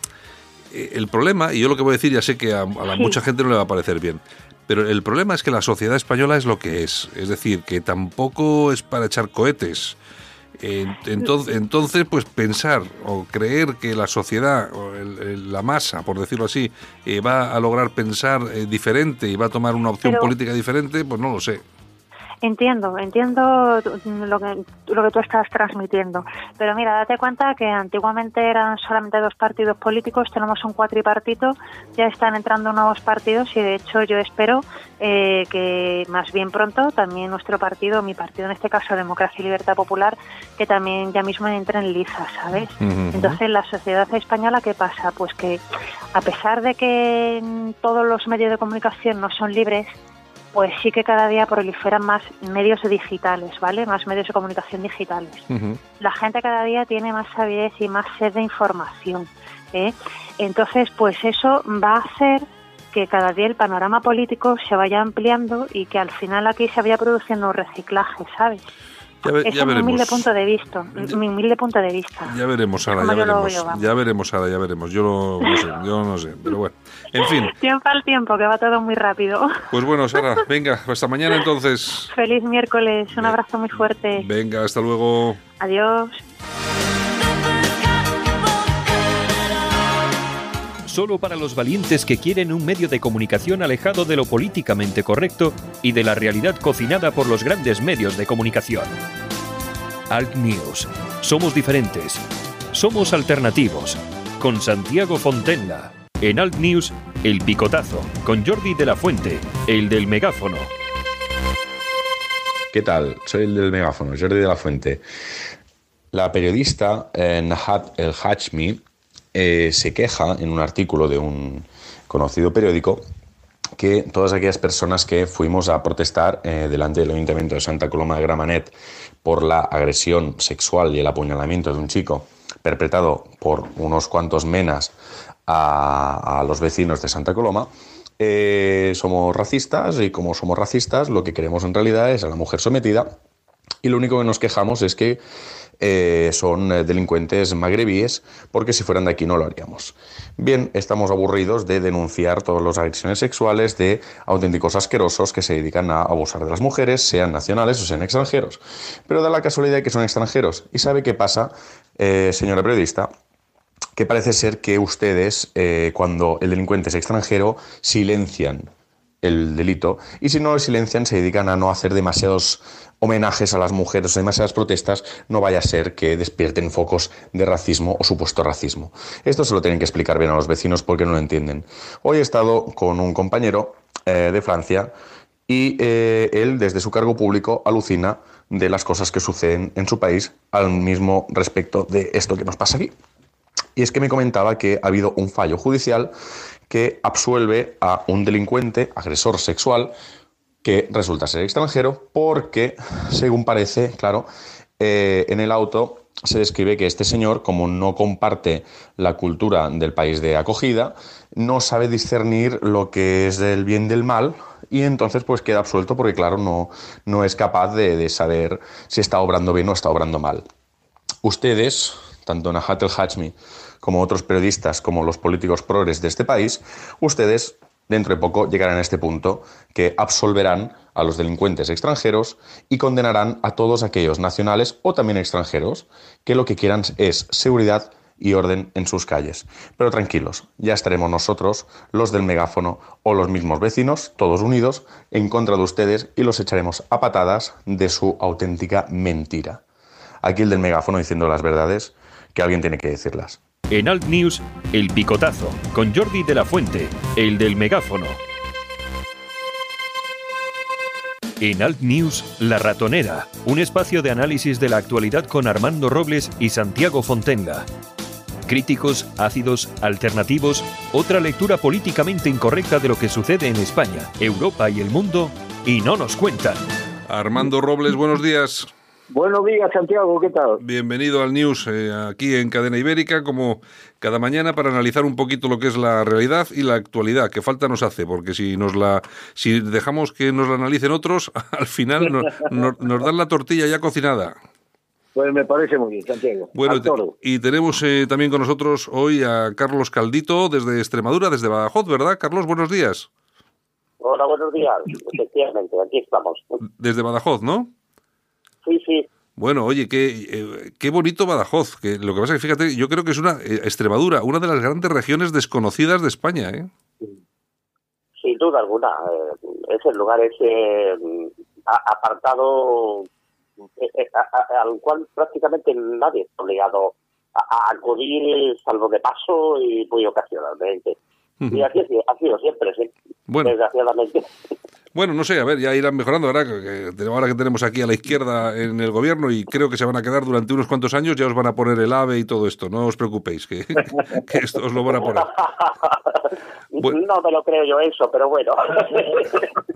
eh, el problema, y yo lo que voy a decir ya sé que a, la mucha gente no le va a parecer bien, pero el problema es que la sociedad española es lo que es. Es decir, que tampoco es para echar cohetes. Entonces, entonces, pues pensar o creer que la sociedad, o la masa, por decirlo así, eh, va a lograr pensar eh, diferente y va a tomar una opción política diferente, pues no lo sé. Entiendo, entiendo lo que, lo que tú estás transmitiendo. Pero mira, date cuenta que antiguamente eran solamente dos partidos políticos, tenemos un cuatripartito, ya están entrando nuevos partidos y de hecho yo espero eh, que más bien pronto también nuestro partido, mi partido en este caso Democracia y Libertad Popular, que también ya mismo entre en liza, ¿sabes? Entonces, la sociedad española, ¿qué pasa? Pues que a pesar de que todos los medios de comunicación no son libres, pues sí que cada día proliferan más medios digitales, ¿vale? Más medios de comunicación digitales. La gente cada día tiene más sabidez y más sed de información. ¿eh? Entonces, pues eso va a hacer que cada día el panorama político se vaya ampliando y que al final aquí se vaya produciendo un reciclaje, ¿sabes? Ya, mi humilde punto de vista. Mi humilde punto de vista. Ya veremos, ahora, ya veremos. ya veremos, ahora, ya veremos. Yo no sé, yo no sé, pero bueno. En fin. Tiempo al tiempo, que va todo muy rápido. Pues bueno, Sara, venga, hasta mañana entonces. Feliz miércoles, un abrazo muy fuerte. Venga, hasta luego. Adiós. solo para los valientes que quieren un medio de comunicación alejado de lo políticamente correcto y de la realidad cocinada por los grandes medios de comunicación. Alt News. Somos diferentes. Somos alternativos. Con Santiago Fontenla. En Alt News, El Picotazo. Con Jordi de la Fuente, el del megáfono. ¿Qué tal? Soy el del megáfono, Jordi de la Fuente. La periodista eh, Nahat El Hachmi eh, se queja en un artículo de un conocido periódico que todas aquellas personas que fuimos a protestar eh, delante del Ayuntamiento de Santa Coloma de Gramanet por la agresión sexual y el apuñalamiento de un chico perpetrado por unos cuantos menas a, los vecinos de Santa Coloma, eh, somos racistas y como somos racistas lo que queremos en realidad es a la mujer sometida y lo único que nos quejamos es que eh, son eh, delincuentes magrebíes, porque si fueran de aquí no lo haríamos. Bien, estamos aburridos de denunciar todas las agresiones sexuales de auténticos asquerosos que se dedican a abusar de las mujeres, sean nacionales o sean extranjeros. Pero da la casualidad que son extranjeros. ¿Y sabe qué pasa, eh, señora periodista? que parece ser que ustedes, cuando el delincuente es extranjero, silencian el delito y si no lo silencian se dedican a no hacer demasiados homenajes a las mujeres demasiadas protestas, no vaya a ser que despierten focos de racismo o supuesto racismo. Esto se lo tienen que explicar bien a los vecinos porque no lo entienden. Hoy he estado con un compañero eh, de Francia y eh, él desde su cargo público alucina de las cosas que suceden en su país al mismo respecto de esto que nos pasa aquí. Y es que me comentaba que ha habido un fallo judicial que absuelve a un delincuente, agresor sexual, que resulta ser extranjero, porque, según parece, claro, eh, en el auto se describe que este señor, como no comparte la cultura del país de acogida, no sabe discernir lo que es del bien del mal y entonces pues queda absuelto porque claro no, no es capaz de, de saber si está obrando bien o está obrando mal. Ustedes, tanto Nahat el Hachmi como otros periodistas, como los políticos progres de este país, ustedes dentro de poco llegarán a este punto que absolverán a los delincuentes extranjeros y condenarán a todos aquellos nacionales o también extranjeros que lo que quieran es seguridad y orden en sus calles. Pero tranquilos, ya estaremos nosotros, los del megáfono o los mismos vecinos, todos unidos, en contra de ustedes y los echaremos a patadas de su auténtica mentira. Aquí el del megáfono diciendo las verdades, que alguien tiene que decirlas. En Alt News, El Picotazo, con Jordi de la Fuente, el del megáfono. En Alt News, La Ratonera, un espacio de análisis de la actualidad con Armando Robles y Santiago Fontenga. Críticos, ácidos, alternativos, otra lectura políticamente incorrecta de lo que sucede en España, Europa y el mundo, y no nos cuentan. Armando Robles, buenos días. Buenos días, Santiago, ¿qué tal? Bienvenido al News eh, aquí en Cadena Ibérica, como cada mañana, para analizar un poquito lo que es la realidad y la actualidad, que falta nos hace, porque si nos la, si dejamos que nos la analicen otros, al final nos dan la tortilla ya cocinada. Pues me parece muy bien, Santiago. Bueno, y tenemos eh, también con nosotros hoy a Carlos Caldito desde Extremadura, desde Badajoz, ¿verdad? Carlos, buenos días. Hola, buenos días. Efectivamente, aquí estamos. Desde Badajoz, ¿no? Sí, sí. Bueno, oye, qué, eh, qué bonito Badajoz. Que lo que pasa es que, fíjate, yo creo que es una eh, Extremadura, una de las grandes regiones desconocidas de España, ¿eh? Sin duda alguna. Eh, es el lugar ese apartado al cual prácticamente nadie está obligado a, acudir, salvo de paso y muy ocasionalmente. Y así ha sido siempre, sí. Bueno. Desgraciadamente. Bueno, no sé, a ver, ya irán mejorando. Ahora que, ahora que tenemos aquí a la izquierda en el gobierno y creo que se van a quedar durante unos cuantos años, ya os van a poner el AVE y todo esto. No os preocupéis, que, esto os lo van a poner. No me lo creo yo eso, pero bueno.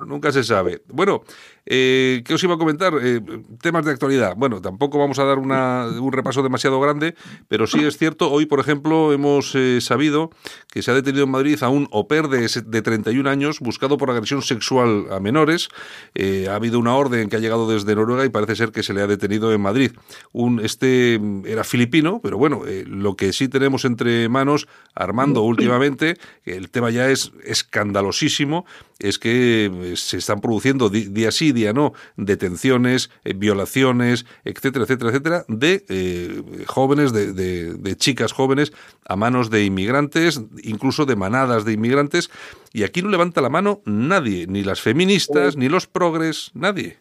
Nunca se sabe. Bueno, eh, ¿qué os iba a comentar? Eh, temas de actualidad. Bueno, tampoco vamos a dar una, un repaso demasiado grande, pero sí es cierto, hoy, por ejemplo, hemos eh, sabido que se ha detenido en Madrid a un oper de, de 31 años buscado por agresión sexual a menores. Ha habido una orden que ha llegado desde Noruega y parece ser que se le ha detenido en Madrid. Un, este mm, era filipino, pero bueno, lo que sí tenemos entre manos, Armando, últimamente, el tema ya es escandalosísimo, es que se están produciendo día sí, no, detenciones, eh, violaciones, etcétera, etcétera, etcétera, de eh, jóvenes, de, de, chicas jóvenes a manos de inmigrantes, incluso de manadas de inmigrantes, y aquí no levanta la mano nadie, ni las feministas, ni los progres, nadie.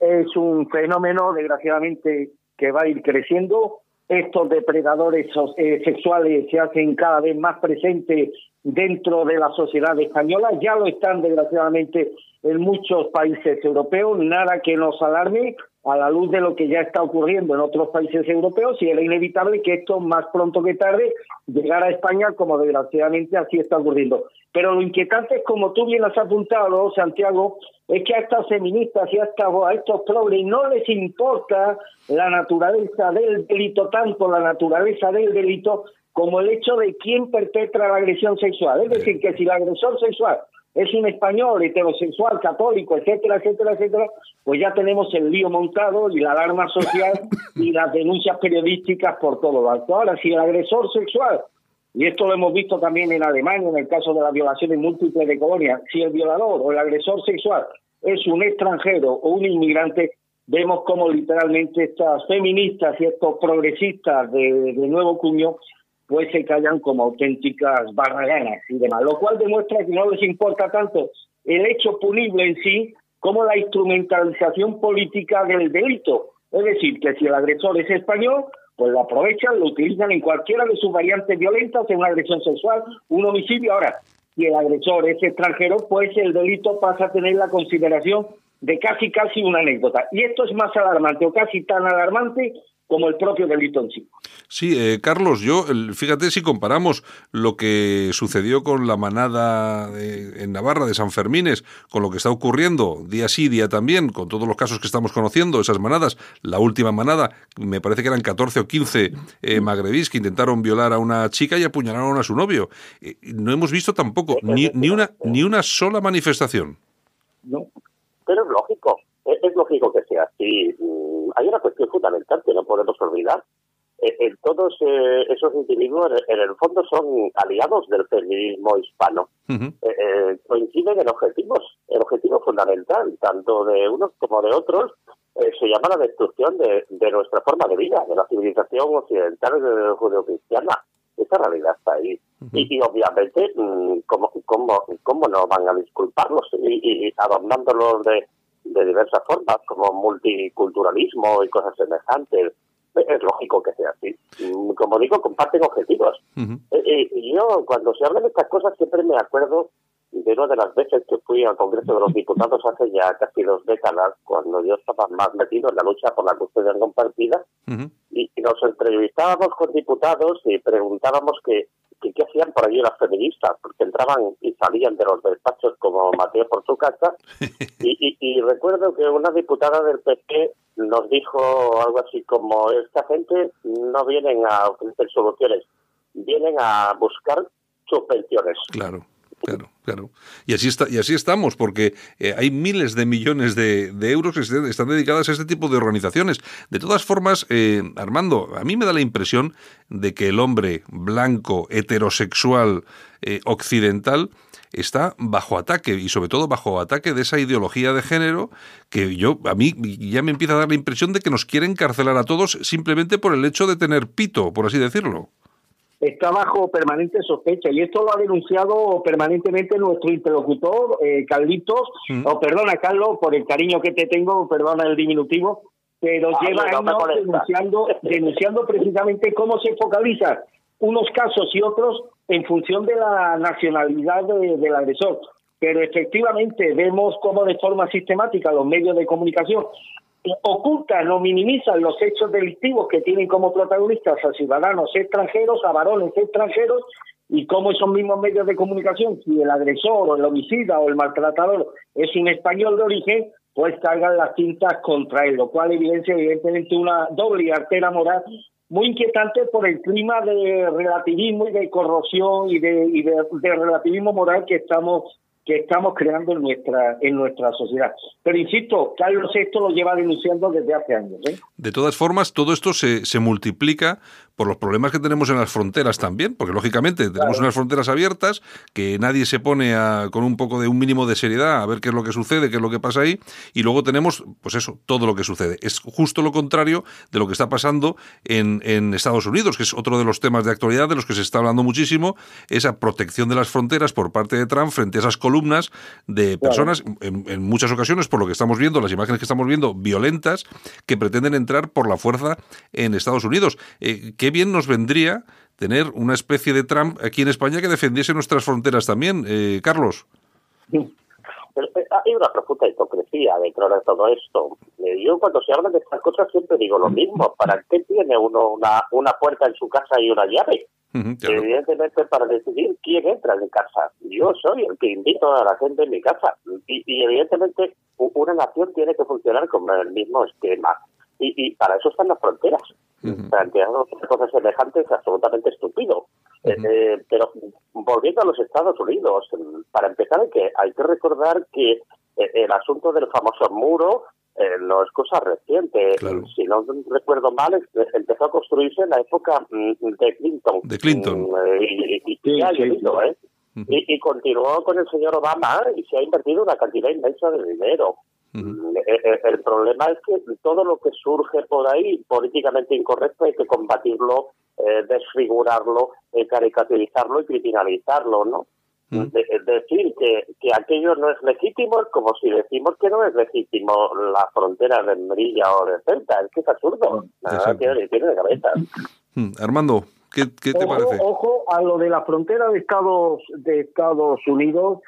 Es un fenómeno, desgraciadamente, que va a ir creciendo. Estos depredadores eh, sexuales se hacen cada vez más presentes dentro de la sociedad española, ya lo están desgraciadamente en muchos países europeos, nada que nos alarme a la luz de lo que ya está ocurriendo en otros países europeos y era inevitable que esto más pronto que tarde llegara a España como desgraciadamente así está ocurriendo. Pero lo inquietante es, como tú bien has apuntado, Santiago, es que a estas feministas y a, a estos progres no les importa la naturaleza del delito, tanto la naturaleza del delito como el hecho de quién perpetra la agresión sexual. Es decir, que si el agresor sexual es un español heterosexual, católico, etcétera, etcétera, etcétera, pues ya tenemos el lío montado y la alarma social y las denuncias periodísticas por todo lo alto. Ahora, si el agresor sexual, y esto lo hemos visto también en Alemania en el caso de las violaciones múltiples de colonia, si el violador o el agresor sexual es un extranjero o un inmigrante, vemos como literalmente estas feministas y estos progresistas de, de nuevo cuño pues se callan como auténticas barraganas y demás, lo cual demuestra que no les importa tanto el hecho punible en sí como la instrumentalización política del delito. Es decir, que si el agresor es español, pues lo aprovechan, lo utilizan en cualquiera de sus variantes violentas, en una agresión sexual, un homicidio. Ahora, si el agresor es extranjero, pues el delito pasa a tener la consideración de casi casi una anécdota. Y esto es más alarmante o casi tan alarmante como el propio delito en sí. Sí, eh, Carlos, yo, fíjate si comparamos lo que sucedió con la manada en Navarra de San Fermines, con lo que está ocurriendo día sí, día también, con todos los casos que estamos conociendo, esas manadas, la última manada, me parece que eran 14 o 15 eh, magrebís que intentaron violar a una chica y apuñalaron a su novio. Eh, no hemos visto tampoco ni, ni, una, ni una sola manifestación. No, pero es lógico, es lógico que sea así hay una cuestión fundamental que no podemos olvidar. Eh, todos eh, esos individuos en el fondo son aliados del feminismo hispano. Eh, coinciden en objetivos, el objetivo fundamental, tanto de unos como de otros, se llama la destrucción de, nuestra forma de vida, de la civilización occidental judeocristiana. Esa realidad está ahí. y, obviamente, mm, ¿cómo, cómo, ¿cómo no van a disculparlos y, y adornándolos de de diversas formas, como multiculturalismo y cosas semejantes. Es lógico que sea así. Como digo, comparten objetivos. Eh, eh, y yo, cuando se habla de estas cosas, siempre me acuerdo de una de las veces que fui al Congreso de los Diputados hace ya casi dos décadas, cuando yo estaba más metido en la lucha por la custodia compartida, y, y nos entrevistábamos con diputados y preguntábamos que qué hacían por allí las feministas, porque entraban y salían de los despachos como Mateo por su casa. Y, recuerdo que una diputada del PP nos dijo algo así como, esta gente no vienen a ofrecer soluciones, vienen a buscar subvenciones. Claro. Claro, claro. Y así está, y así estamos, porque eh, hay miles de millones de, euros que están dedicadas a este tipo de organizaciones. De todas formas, eh, Armando, a mí me da la impresión de que el hombre blanco, heterosexual, eh, occidental, está bajo ataque y sobre todo bajo ataque de esa ideología de género que yo a mí ya me empieza a dar la impresión de que nos quieren carcelar a todos simplemente por el hecho de tener pito, por así decirlo está bajo permanente sospecha y esto lo ha denunciado permanentemente nuestro interlocutor, eh, Carlitos, mm. o perdona Carlos, por el cariño que te tengo, perdona el diminutivo, pero ah, lleva años denunciando, denunciando precisamente cómo se focalizan unos casos y otros en función de la nacionalidad del agresor. Pero efectivamente vemos cómo de forma sistemática los medios de comunicación ocultan o minimizan los hechos delictivos que tienen como protagonistas a ciudadanos extranjeros, a varones extranjeros, y cómo esos mismos medios de comunicación, si el agresor o el homicida o el maltratador es un español de origen, pues cargan las tintas contra él, lo cual evidencia evidentemente una doble artera moral muy inquietante por el clima de relativismo y de corrosión y de relativismo moral que estamos que estamos creando en nuestra en nuestra sociedad. Pero insisto, Carlos esto lo lleva denunciando desde hace años. ¿eh? De todas formas, todo esto se, se multiplica por los problemas que tenemos en las fronteras también, porque lógicamente tenemos unas fronteras abiertas que nadie se pone a, con un poco de un mínimo de seriedad a ver qué es lo que sucede, qué es lo que pasa ahí, y luego tenemos, pues eso, todo lo que sucede. Es justo lo contrario de lo que está pasando en, en Estados Unidos, que es otro de los temas de actualidad de los que se está hablando muchísimo, esa protección de las fronteras por parte de Trump frente a esas columnas de personas, en, en muchas ocasiones, por lo que estamos viendo, las imágenes que estamos viendo, violentas, que pretenden entrar por la fuerza en Estados Unidos. Eh, qué bien nos vendría tener una especie de Trump aquí en España que defendiese nuestras fronteras también, eh, Carlos. Pero eh, hay una profunda hipocresía dentro de todo esto. Eh, Yo cuando se habla de estas cosas siempre digo lo mismo. ¿Para qué tiene uno una, una puerta en su casa y una llave? Evidentemente para decidir quién entra en mi casa. Yo soy el que invito a la gente en mi casa. Y, y evidentemente una nación tiene que funcionar con el mismo esquema. Y, y para eso están las fronteras. Plantear cosas semejantes es absolutamente estúpido. Eh, eh, pero volviendo a los Estados Unidos, para empezar hay que, hay que recordar que eh, el asunto del famoso muro eh, no es cosa reciente. Si no recuerdo mal, empezó a construirse en la época mm, de Clinton. De Clinton. Y, y continuó con el señor Obama y se ha invertido una cantidad inmensa de dinero. El problema es que todo lo que surge por ahí políticamente incorrecto hay que combatirlo, eh, desfigurarlo, eh, caricaturizarlo y criminalizarlo, ¿no? De- decir que, que aquello no es legítimo es como si decimos que no es legítimo la frontera de Merilla o de Celta. Es que es absurdo. Nada tiene tiene de cabeza. Armando, ¿qué, qué te ojo, parece? ojo a lo de la frontera de Estados de Estados Unidos,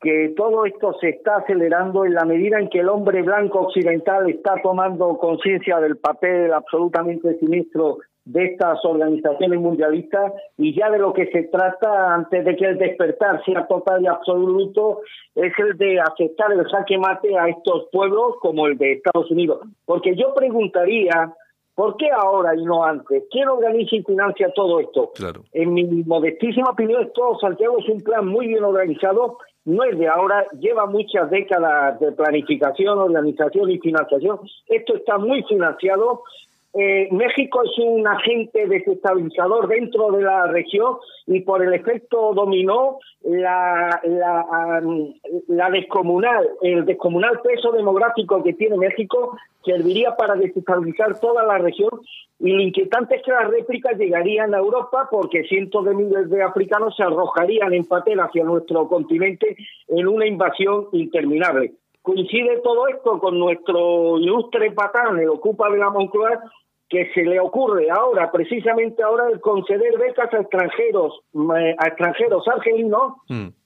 que todo esto se está acelerando en la medida en que el hombre blanco occidental está tomando conciencia del papel absolutamente siniestro de estas organizaciones mundialistas y ya de lo que se trata antes de que el despertar sea total y absoluto es el de aceptar el jaque mate a estos pueblos como el de Estados Unidos. Porque yo preguntaría, ¿por qué ahora y no antes? ¿Quién organiza y financia todo esto? Claro. En mi modestísima opinión, todo Santiago es un plan muy bien organizado, no es de ahora, lleva muchas décadas de planificación, organización y financiación. Esto está muy financiado. Eh, México es un agente desestabilizador dentro de la región y por el efecto dominó la, la, la descomunal, el descomunal peso demográfico que tiene México serviría para desestabilizar toda la región y lo inquietante es que las réplicas llegarían a Europa porque cientos de miles de africanos se arrojarían en papel hacia nuestro continente en una invasión interminable. Coincide todo esto con nuestro ilustre patán, el ocupa de la Moncloa, que se le ocurre ahora, precisamente ahora, el conceder becas a extranjeros, eh, a extranjeros argelinos,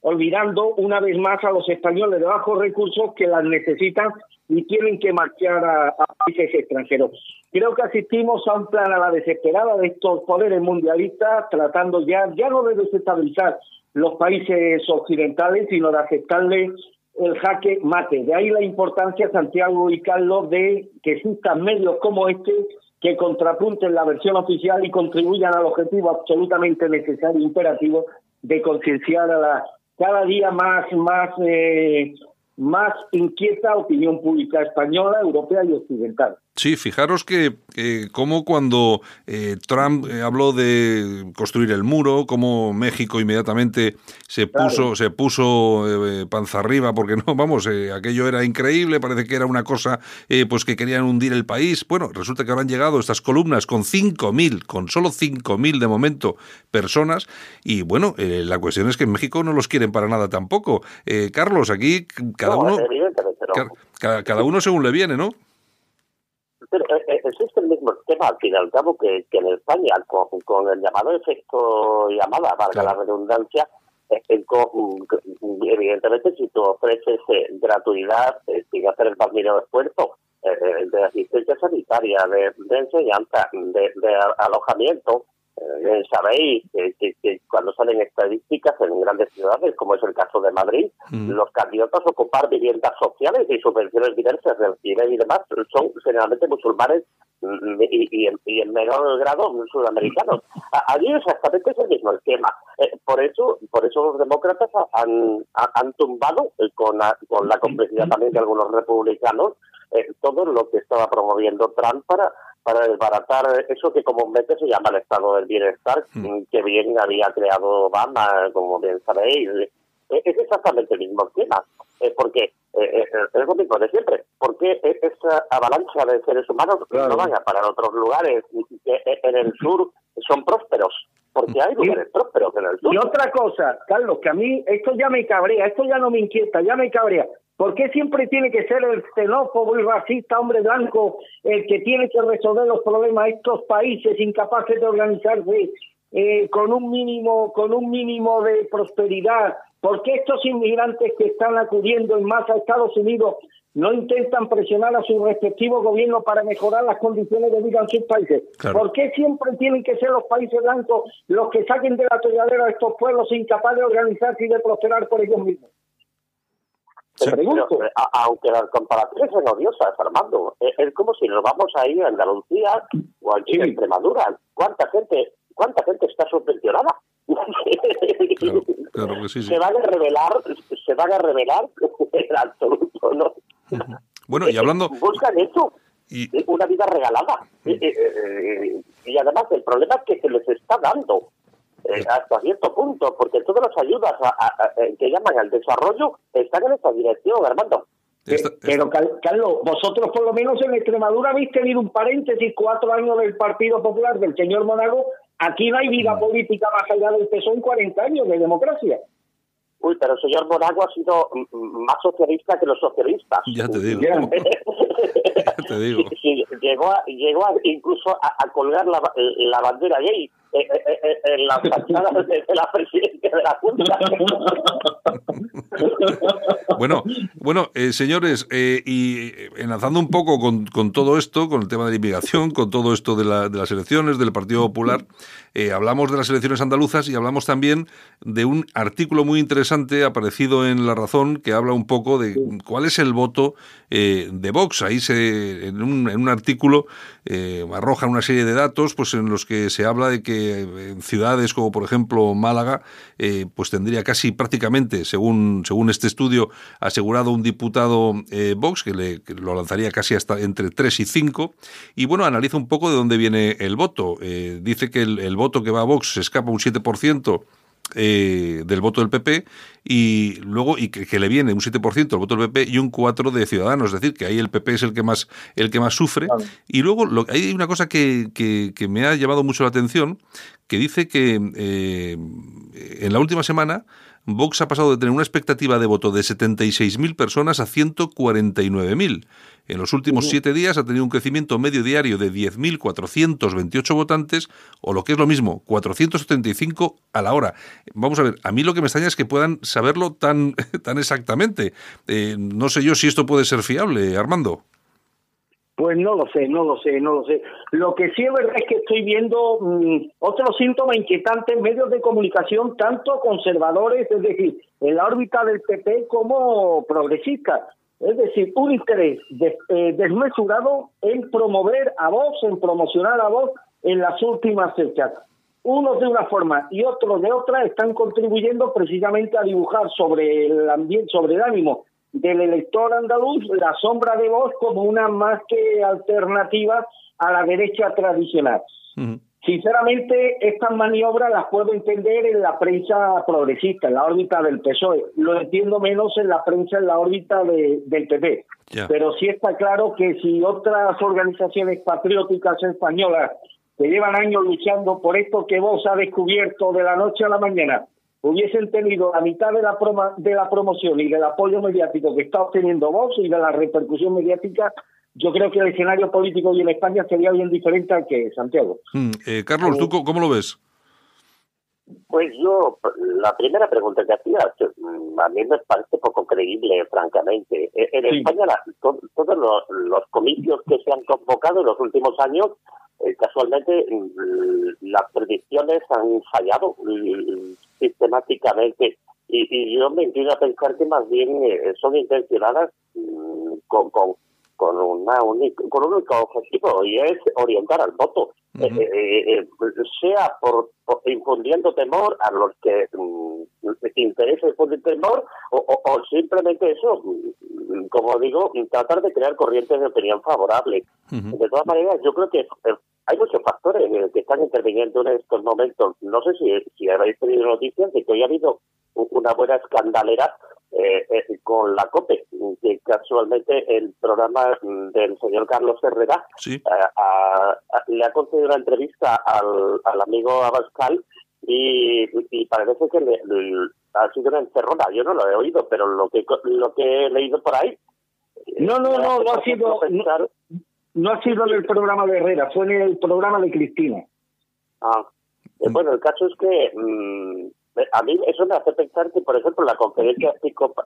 olvidando una vez más a los españoles de bajos recursos que las necesitan y tienen que marchar a, a países extranjeros. Creo que asistimos a un plan a la desesperada de estos poderes mundialistas, tratando ya, ya no de desestabilizar los países occidentales, sino de aceptarle el jaque mate. De ahí la importancia, Santiago y Carlos, de que existan medios como este que contrapunten la versión oficial y contribuyan al objetivo absolutamente necesario e imperativo de concienciar a la cada día más más eh, más inquieta opinión pública española, europea y occidental. Sí, fijaros que eh, como cuando eh, Trump eh, habló de construir el muro, como México inmediatamente se puso, se puso eh, panza arriba, porque no, vamos, eh, aquello era increíble, parece que era una cosa eh, pues que querían hundir el país. Bueno, resulta que han llegado estas columnas con 5.000, con solo 5.000 de momento personas, y bueno, eh, la cuestión es que en México no los quieren para nada tampoco. Eh, Carlos, aquí cada No, uno, cada uno según le viene, ¿no? Pero eh, eh, existe el mismo esquema, al fin y al cabo, que, que en España, con, con el llamado efecto llamada, valga la redundancia, eh, eh, con- mm, evidentemente si tú ofreces eh, gratuidad eh, sin hacer el más mínimo esfuerzo eh, eh, de asistencia sanitaria, de, de enseñanza, de, alojamiento, eh, sabéis que, que- que cuando salen estadísticas en grandes ciudades, como es el caso de Madrid, los candidatos a ocupar viviendas sociales y subvenciones diversas de alquiler y demás son generalmente musulmanes mm, y, y en, y en menor grado sudamericanos. Allí exactamente es el mismo esquema. Eh, por eso por eso los demócratas han, ha- han tumbado eh, con la, con la complicidad también de algunos republicanos eh, todo lo que estaba promoviendo Trump para para desbaratar eso que comúnmente se llama el estado del bienestar, Mm. que bien había creado Obama, como bien sabéis. Eh, Es exactamente el mismo tema, porque eh, eh, es lo mismo de siempre. porque esa avalancha de seres humanos no van a parar a otros lugares que en el sur son prósperos? Porque hay lugares prósperos en el sur. Y otra cosa, Carlos, que a mí esto ya me cabrea, esto ya no me inquieta, ya me cabrea. ¿Por qué siempre tiene que ser el xenófobo y racista hombre blanco el que tiene que resolver los problemas de estos países incapaces de organizarse eh, con un mínimo con un mínimo de prosperidad? ¿Por qué estos inmigrantes que están acudiendo en masa a Estados Unidos no intentan presionar a su respectivo gobierno para mejorar las condiciones de vida en sus países? Claro. ¿Por qué siempre tienen que ser los países blancos los que saquen de la atolladera a estos pueblos incapaces de organizarse y de prosperar por ellos mismos? Pero, a- aunque las comparaciones son odiosas, Armando, es, es como si nos vamos a ir a Andalucía o aquí en Extremadura. ¿Cuánta gente, cuánta gente está subvencionada? Claro que sí, sí. Se van a revelar, se van a revelar en absoluto, ¿no? Bueno, y hablando... Buscan eso, una vida regalada. Eh, eh, y además el problema es que se les está dando eh, hasta cierto punto, porque todas las ayudas a- a- a- eh, que llaman al desarrollo están en esa dirección, Armando. Pero, Carlos, vosotros por lo menos en Extremadura habéis tenido un paréntesis, cuatro años del Partido Popular del señor Monago. Aquí no hay vida política más allá del PSOE en 40 años de democracia. Uy, pero el señor Monago ha sido mm, mm, más socialista que los socialistas. Ya te digo. ya te digo. Sí, llegó, a, llegó a- incluso a, a colgar la, la bandera gay eh, eh, eh, en las fachadas de, de la presidencia de la Junta. Bueno, bueno, eh, señores, eh, y eh, enlazando un poco con, todo esto, con el tema de la inmigración, con todo esto de, la- de las elecciones, del Partido Popular, eh, hablamos de las elecciones andaluzas y hablamos también de un artículo muy interesante aparecido en La Razón que habla un poco de cuál es el voto de Vox. Ahí se, en, un, en un artículo arrojan una serie de datos pues en los que se habla de que en ciudades como por ejemplo Málaga pues tendría casi prácticamente según según este estudio asegurado un diputado eh, Vox que, le, que lo lanzaría casi hasta entre 3 y 5 y bueno analiza un poco de dónde viene el voto. Eh, dice que el, el voto que va a Vox se escapa un 7% eh, del voto del PP y luego y que, que le viene un 7% del voto del PP y un 4 de Ciudadanos, es decir, que ahí el PP es el que más el que más sufre. Y luego lo, hay una cosa que, que- que me ha llamado mucho la atención que dice que eh, en la última semana Vox ha pasado de tener una expectativa de voto de 76.000 personas a 149.000. En los últimos siete días ha tenido un crecimiento medio diario de 10.428 votantes, o lo que es lo mismo, 475 a la hora. Vamos a ver, a mí lo que me extraña es que puedan saberlo tan, tan exactamente. Eh, no sé yo si esto puede ser fiable, Armando. Pues no lo sé, no lo sé, no lo sé. Lo que sí es verdad es que estoy viendo mm, otro síntoma inquietante en medios de comunicación, tanto conservadores, es decir, en la órbita del PP como progresistas. Es decir, un interés eh, desmesurado en promover a Vox, en promocionar a Vox en las últimas fechas. Unos de una forma y otros de otra están contribuyendo precisamente a dibujar sobre el ambiente, sobre el ánimo del elector andaluz la sombra de Vox como una más que alternativa a la derecha tradicional. Sinceramente, estas maniobras las puedo entender en la prensa progresista, en la órbita del PSOE. Lo entiendo menos en la prensa, en la órbita de- del PP. Pero sí está claro que si otras organizaciones patrióticas españolas que llevan años luchando por esto que vos ha descubierto de la noche a la mañana, hubiesen tenido la mitad de la, proma- de la promoción y del apoyo mediático que está obteniendo Vox y de la repercusión mediática, yo creo que el escenario político hoy en España sería bien diferente al que Santiago. Mm, eh, Carlos, ¿tú co- cómo lo ves? Pues yo, la primera pregunta que hacías, mm, a mí me parece poco creíble, francamente. E- En Sí. España, la- to- todos los, los comicios que se han convocado en los últimos años, eh, casualmente mm, las predicciones han fallado sistemáticamente. Y, y yo me inclino a pensar que más bien eh, son intencionadas mm, con, con, con, una con un único objetivo y es orientar al voto, eh, eh, eh, sea por, infundiendo temor a los que mm, interesa infundir temor o, simplemente eso, mm, como digo, tratar de crear corrientes de opinión favorables. De todas maneras, yo creo que hay muchos factores que están interviniendo en estos momentos. No sé si, si habéis tenido noticias de que hoy ha habido una buena escandalera eh, eh, con la COPE, que casualmente el programa del señor Carlos Herrera eh, le ha concedido una entrevista al, al amigo Abascal y, parece que le, ha sido una encerrona. Yo no lo he oído, pero lo que lo que he leído por ahí. No, no, no, no ha sido. No, ha sido en el programa de Herrera, fue en el programa de Cristina. Ah, bueno, el caso es que mm, a mí eso me hace pensar que, por ejemplo, la conferencia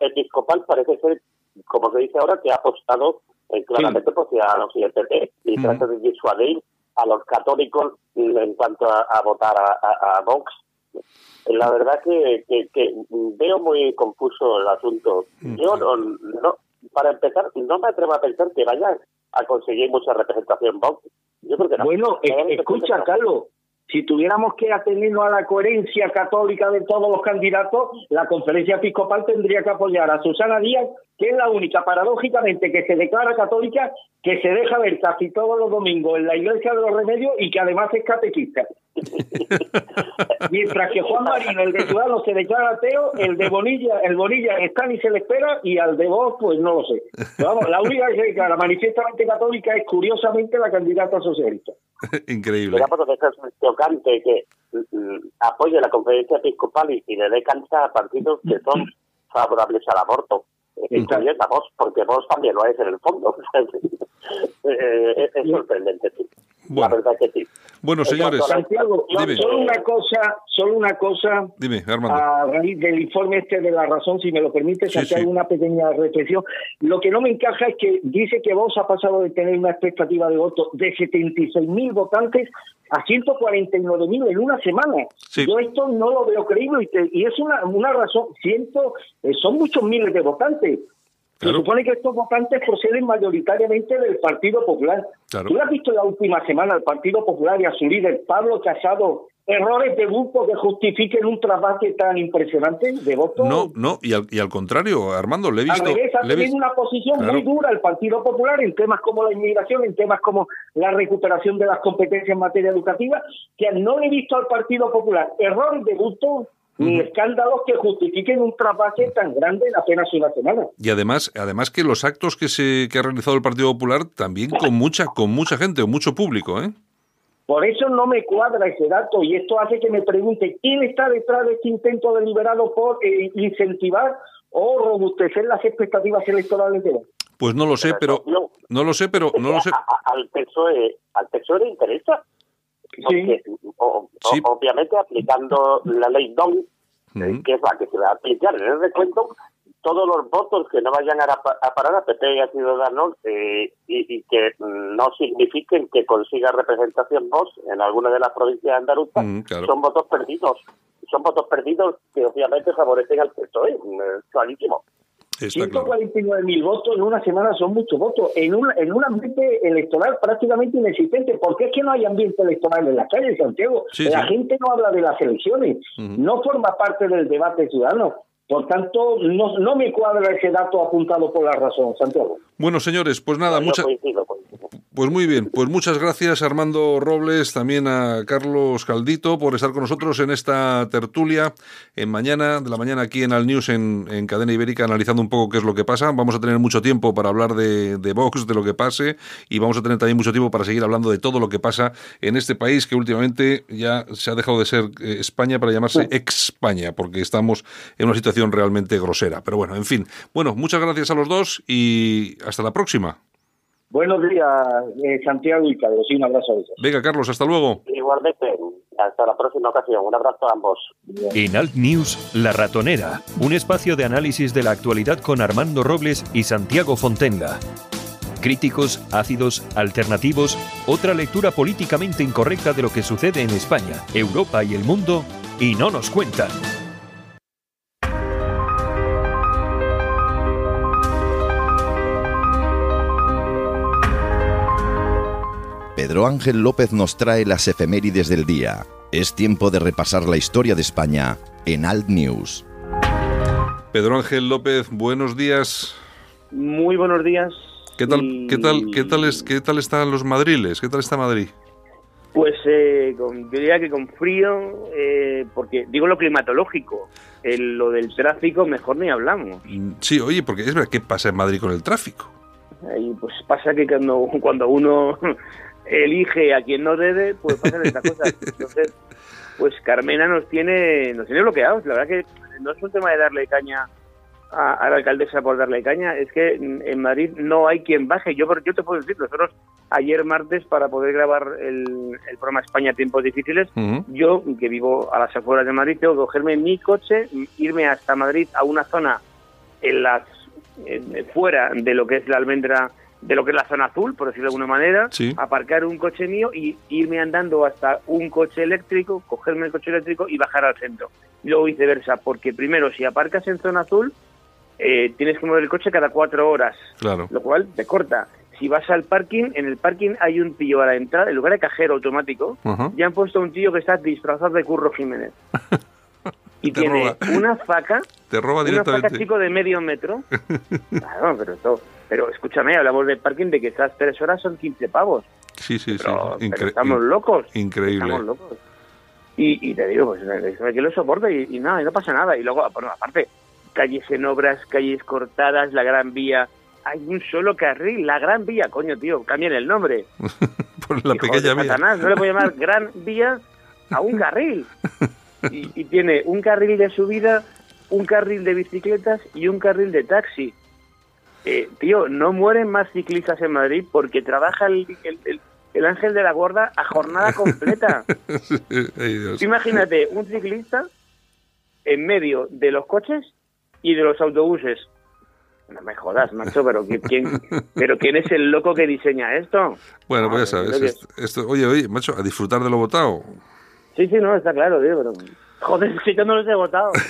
episcopal parece ser, como se dice ahora, que ha apostado eh, claramente por a los IEPP y trata de disuadir a los católicos en cuanto a, votar a, Vox. La verdad que, que, veo muy confuso el asunto. Yo, no, para empezar, no me atrevo a pensar que vaya a conseguir mucha representación Vox. Yo creo que no. Bueno, escucha, Carlos, si tuviéramos que atenernos a la coherencia católica de todos los candidatos, la conferencia episcopal tendría que apoyar a Susana Díaz, que es la única, paradójicamente, que se declara católica, que se deja ver casi todos los domingos en la iglesia de los remedios y que además es catequista. Mientras que Juan Marino, el de Ciudadanos, se declara ateo, el de Bonilla, el Bonilla está ni se le espera y al de vos, pues no lo sé. vamos, la única que la manifiestamente católica es curiosamente la candidata socialista. Increíble. es chocante que mm, apoye la conferencia episcopal y, le dé cancha a partidos que son favorables al aborto. Incluyendo a vos, porque vos también lo es en el fondo. Eh, es sorprendente, sí. La verdad que sí. Bueno, señores. Santiago, solo una cosa, solo una cosa. Dime, A raíz del informe este de la razón, si me lo permite, Santiago, una pequeña reflexión. Lo que no me encaja es que dice que vos ha pasado de tener una expectativa de voto de 76.000 votantes a 149.000 en una semana. Yo esto no lo veo creíble y, y es una, una razón. Ciento, eh, son muchos miles de votantes. Se supone que estos votantes proceden mayoritariamente del Partido Popular. ¿Tú has visto la última semana al Partido Popular y a su líder, Pablo Casado, errores de grupo que justifiquen un trabajo tan impresionante de voto? No, no, y al, y al contrario, Armando, le he visto... ha tenido una posición muy dura el Partido Popular en temas como la inmigración, en temas como la recuperación de las competencias en materia educativa, que no le he visto al Partido Popular errores de gusto ni escándalos que justifiquen un trapaje tan grande en apenas una semana. Y además, además que los actos que se que ha realizado el Partido Popular también con mucha con mucha gente, con mucho público, ¿eh? Por eso no me cuadra ese dato y esto hace que me pregunte quién está detrás de este intento deliberado por eh, incentivar o robustecer las expectativas electorales de Pues no lo sé, pero no, lo sé, pero no lo sé. al PSOE, al PSOE interesa porque, obviamente aplicando la ley DON, que es la que se va a aplicar. En el recuento, todos los votos que no vayan a, parar a PP y a Ciudadanos eh, y, que no signifiquen que consiga representación voz en alguna de las provincias andaluzas son votos perdidos. Son votos perdidos que obviamente favorecen al PSOE, eh, clarísimo. 149 mil votos en una semana son muchos votos, en un, en un ambiente electoral prácticamente inexistente. porque es que no hay ambiente electoral en la calle, Santiago? la gente no habla de las elecciones, no forma parte del debate ciudadano. Por tanto, no, no me cuadra ese dato apuntado por la razón, Santiago. Bueno, señores, pues nada, muchas... Pues muy bien, pues muchas gracias Armando Robles, también a Carlos Caldito por estar con nosotros en esta tertulia en mañana, de la mañana aquí en Al News en, Cadena Ibérica, analizando un poco qué es lo que pasa. Vamos a tener mucho tiempo para hablar de, de Vox, de lo que pase, y vamos a tener también mucho tiempo para seguir hablando de todo lo que pasa en este país que últimamente ya se ha dejado de ser eh, España para llamarse ex-España, porque estamos en una situación realmente grosera. Pero bueno, en fin. Bueno, muchas gracias a los dos y hasta la próxima. Buenos días, eh, Santiago y Carlos. Y un abrazo a ellos. Venga, Carlos, hasta luego. Igualmente, hasta la próxima ocasión. Un abrazo a ambos. En Alt News, La Ratonera, un espacio de análisis de la actualidad con Armando Robles y Santiago Fontenga. Críticos, ácidos, alternativos, otra lectura políticamente incorrecta de lo que sucede en España, Europa y el mundo, y no nos cuentan. Pedro Ángel López nos trae las efemérides del día. Es tiempo de repasar la historia de España en Alt News. Pedro Ángel López, buenos días. Muy buenos días. ¿Qué tal, qué tal, qué tal, es, qué tal están los madriles? ¿Qué tal está Madrid? Pues eh, con, diría que con frío, eh, porque digo lo climatológico, lo del tráfico mejor ni hablamos. Mm, sí, oye, porque es verdad, ¿qué pasa en Madrid con el tráfico? Y pues pasa que cuando, cuando uno elige a quien no debe, pues pasan estas cosas. Entonces, pues Carmena nos tiene, nos tiene bloqueados. La verdad que no es un tema de darle caña a, la alcaldesa por darle caña, es que en Madrid no hay quien baje. Yo, yo te puedo decir, nosotros ayer martes para poder grabar el, programa España Tiempos Difíciles, yo que vivo a las afueras de Madrid tengo que cogerme mi coche, irme hasta Madrid a una zona en las fuera de lo que es la almendra de lo que es la zona azul, por decirlo de alguna manera, aparcar un coche mío y irme andando hasta un coche eléctrico, cogerme el coche eléctrico y bajar al centro. Y luego viceversa, porque primero si aparcas en zona azul, eh, tienes que mover el coche cada cuatro horas, lo cual te corta. Si vas al parking, en el parking hay un tío a la entrada, en lugar de cajero automático, ya han puesto un tío que está disfrazado de Curro Jiménez. y tiene una faca, te roba directamente. una faca chico de medio metro. claro, pero esto, pero escúchame, hablamos del parking de que estas tres horas son 15 pavos. Sí, sí, sí. estamos locos. Increíble. Estamos locos. Y, te digo, pues que lo soporta y, y nada, y no pasa nada. Y luego, bueno, aparte, calles en obras, calles cortadas, la Gran Vía. Hay un solo carril, la Gran Vía, coño, tío, cambien el nombre. Por la pequeña vía. no le a llamar Gran Vía a un carril. Y, tiene un carril de subida, un carril de bicicletas y un carril de taxi. Eh, tío, no mueren más ciclistas en Madrid porque trabaja el, el, ángel de la guarda a jornada completa. Imagínate un ciclista en medio de los coches y de los autobuses. No me jodas, macho, pero ¿quién, pero ¿quién es el loco que diseña esto? Bueno, pues ya sabes. Esto, oye, oye, macho, a disfrutar de lo votado. Sí, sí, no, está claro, tío, pero... Joder, si yo no los he votado.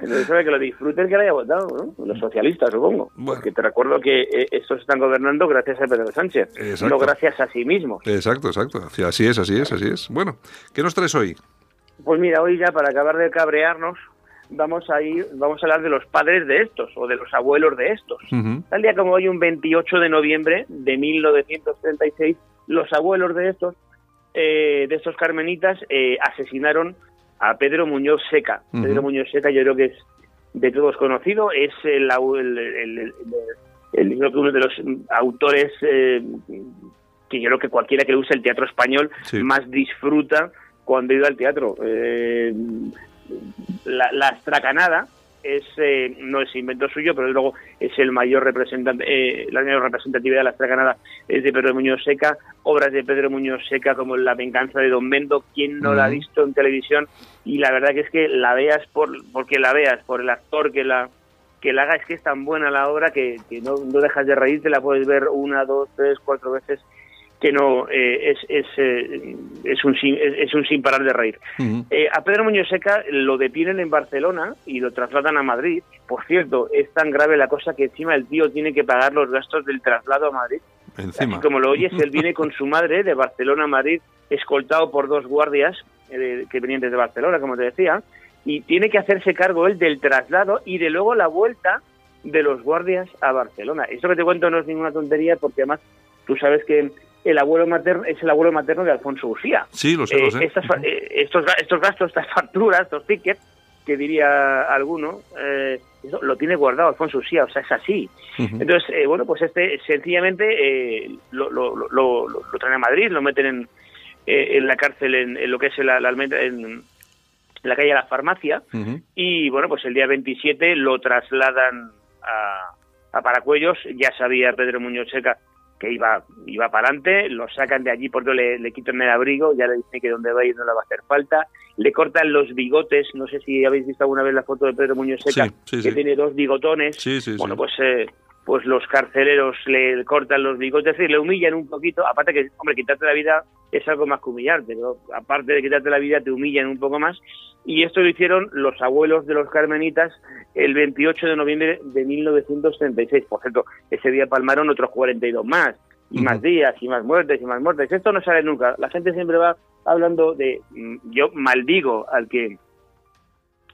Entonces, que lo disfruten que lo haya votado, ¿no? Los socialistas, supongo. Porque te recuerdo que eh, estos están gobernando gracias a Pedro Sánchez, no gracias a sí mismo. Exacto, exacto. Así es, así es, así es. Bueno, ¿qué nos traes hoy? Pues mira, hoy ya para acabar de cabrearnos, vamos a ir, vamos a hablar de los padres de estos o de los abuelos de estos. Tal día como hoy, un 28 de noviembre de 1936, los abuelos de estos, eh, de estos carmenitas, eh, asesinaron a Pedro Muñoz Seca. Pedro Muñoz Seca, yo creo que es de todos conocido, es el, uno de los autores eh, que yo creo que cualquiera que use el teatro español más disfruta cuando iba al teatro. Eh, la, la astracanada es eh, no es invento suyo, pero luego es el mayor representante, eh, la mayor representatividad de la astracanada es de Pedro Muñoz Seca, obras de Pedro Muñoz Seca como La venganza de Don Mendo, quien no la ha visto en televisión y la verdad que es que la veas por porque la veas por el actor que la que la haga es que es tan buena la obra que, que no, no dejas de reírte, la puedes ver una, dos, tres, cuatro veces que no eh, es, es, eh, es, un, es, un sin parar de reír. Eh, a Pedro Muñoz Seca lo detienen en Barcelona y lo trasladan a Madrid. Por cierto, es tan grave la cosa que encima el tío tiene que pagar los gastos del traslado a Madrid. Encima. Así como lo oyes, él viene con su madre de Barcelona a Madrid, escoltado por dos guardias que venían desde Barcelona, como te decía, y tiene que hacerse cargo él del traslado y de luego la vuelta de los guardias a Barcelona. Esto que te cuento no es ninguna tontería porque además tú sabes que el abuelo materno es el abuelo materno de Alfonso Usía. Sí, lo sé, lo sé. Eh, eh, estos, estos gastos, estas facturas, estos tickets, que diría alguno, eh, eso lo tiene guardado Alfonso Usía, o sea, es así. Entonces, bueno, pues este sencillamente lo, lo, lo, lo, traen a Madrid, lo meten en, en la cárcel, en, lo que es la, la en, la calle de la farmacia, y bueno, pues el día 27 lo trasladan a, a Paracuellos, ya sabía Pedro Muñoz Seca que iba iba para adelante, lo sacan de allí porque le, le quitan el abrigo, ya le dicen que donde va a ir no le va a hacer falta, le cortan los bigotes, no sé si habéis visto alguna vez la foto de Pedro Muñoz Seca, que tiene dos bigotones, bueno, pues eh, pues los carceleros le cortan los bigotes, es decir, le humillan un poquito, aparte que, hombre, quitarte la vida es algo más que humillarte, pero aparte de quitarte la vida te humillan un poco más, y esto lo hicieron los abuelos de los carmenitas el 28 de noviembre de 1936. Por cierto, ese día palmaron otros 42 más. y más días, y más muertes, y más muertes. Esto no sale nunca. La gente siempre va hablando de... mm, Yo maldigo al que...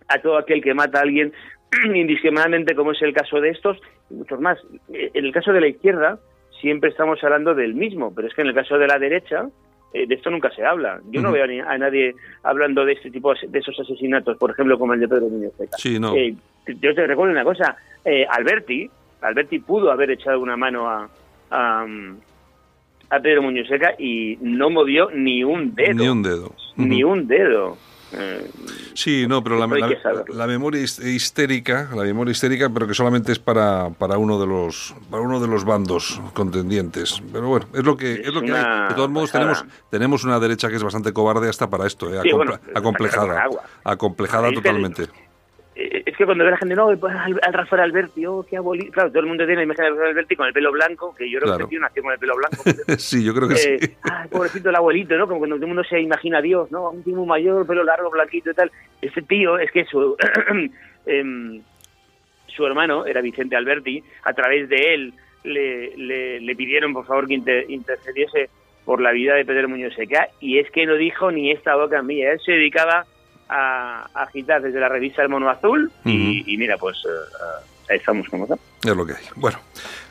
a todo aquel que mata a alguien indiscriminadamente, como es el caso de estos, y muchos más. Eh, En el caso de la izquierda, siempre estamos hablando del mismo, pero es que en el caso de la derecha, eh, de esto nunca se habla. Yo no veo a, nadie hablando de este tipo de esos asesinatos, por ejemplo, como el de Pedro Muñoz Seca. Sí, no. Eh, yo te recuerdo una cosa, eh, Alberti, Alberti pudo haber echado una mano a, a, a Pedro Muñoz Seca y no movió ni un dedo. Ni un dedo. Ni un dedo. Eh, Sí, no, pero la, la- la memoria his- histérica, la memoria histérica, pero que solamente es para, para uno de los para uno de los bandos contendientes. Pero bueno, es lo que es, lo que hay. De todos modos pasada. tenemos tenemos una derecha que es bastante cobarde hasta para esto, ¿eh? Sí, bueno, acomplejada, acomplejada totalmente. Eh, es que cuando ve la gente, no, pues, al, al Rafael Alberti, oh, qué aboli... Claro, todo el mundo tiene la imagen de Rafael Alberti con el pelo blanco, que yo creo Claro. que tío nació con el pelo blanco. sí, yo creo que Eh, sí. ay, pobrecito el abuelito, ¿no? Como cuando todo el mundo se imagina a Dios, ¿no? Un tío muy mayor, pelo largo, blanquito y tal. Este tío, es que su, em, su hermano era Vicente Alberti, a través de él le, le, le pidieron por favor que inter- intercediese por la vida de Pedro Muñoz Seca y es que no dijo ni esta boca mía, él se dedicaba a, a agitar desde la revista El Mono Azul y, y mira, pues eh, ahí estamos como estamos. Es lo que hay. Bueno,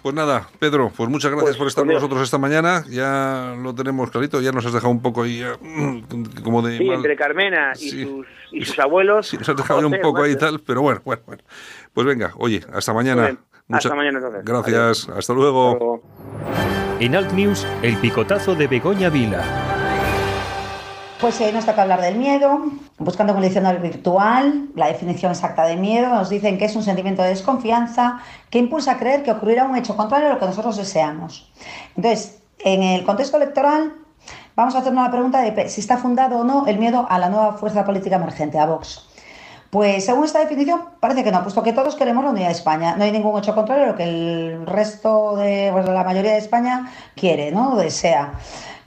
pues nada, Pedro, pues muchas gracias por estar con nosotros esta mañana. Ya lo tenemos clarito, ya nos has dejado un poco ahí eh, como de Sí, mal- entre Carmena y, Sí. sus, y sus abuelos. Sí, nos has dejado ya un poco ahí y tal, pero bueno, bueno, bueno. Pues venga, oye, hasta mañana. Bien. Hasta mañana, entonces. Gracias, hasta luego. En Alt News, el picotazo de Begoña Vila. Pues eh, nos toca hablar del miedo. Buscando el diccionario virtual la definición exacta de miedo, nos dicen que es un sentimiento de desconfianza que impulsa a creer que ocurrirá un hecho contrario a lo que nosotros deseamos. Entonces, en el contexto electoral, vamos a hacernos la pregunta de si está fundado o no el miedo a la nueva fuerza política emergente, a Vox. Pues según esta definición, parece que no, puesto que todos queremos la unidad de España. No hay ningún hecho contrario a lo que el resto de pues, la mayoría de España quiere, ¿no? Desea.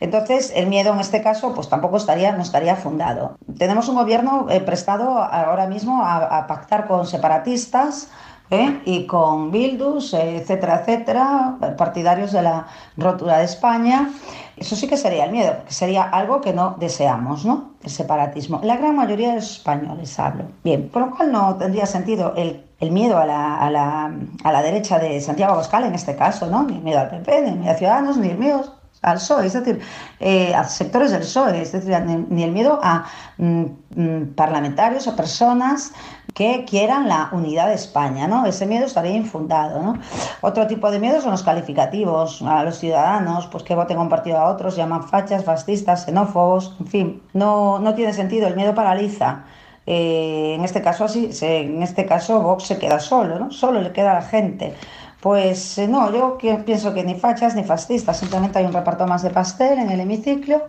Entonces, el miedo en este caso, pues tampoco estaría, no estaría fundado. Tenemos un gobierno eh, prestado ahora mismo a, pactar con separatistas ¿eh? y con Bildus, etcétera, etcétera, partidarios de la rotura de España. Eso sí que sería el miedo, que sería algo que no deseamos, ¿no? El separatismo. La gran mayoría de los españoles hablo. Bien, con lo cual no tendría sentido el, miedo a la, derecha de Santiago Abascal en este caso, ¿no? Ni el miedo al PP, ni el miedo a Ciudadanos, ni el miedo al PSOE, es decir, eh, a sectores del PSOE, es decir, ni, el miedo a mm, mm, parlamentarios o personas que quieran la unidad de España, ¿no? Ese miedo estaría infundado, ¿no? Otro tipo de miedo son los calificativos a los ciudadanos, pues que voten a un partido a otros, llaman fachas, fascistas, xenófobos, en fin, no, no tiene sentido, el miedo paraliza. Eh, en este caso así, se- en este caso Vox se queda solo, ¿no? Solo le queda a la gente. Pues eh, no, yo pienso que ni fachas ni fascistas, simplemente hay un reparto más de pastel en el hemiciclo.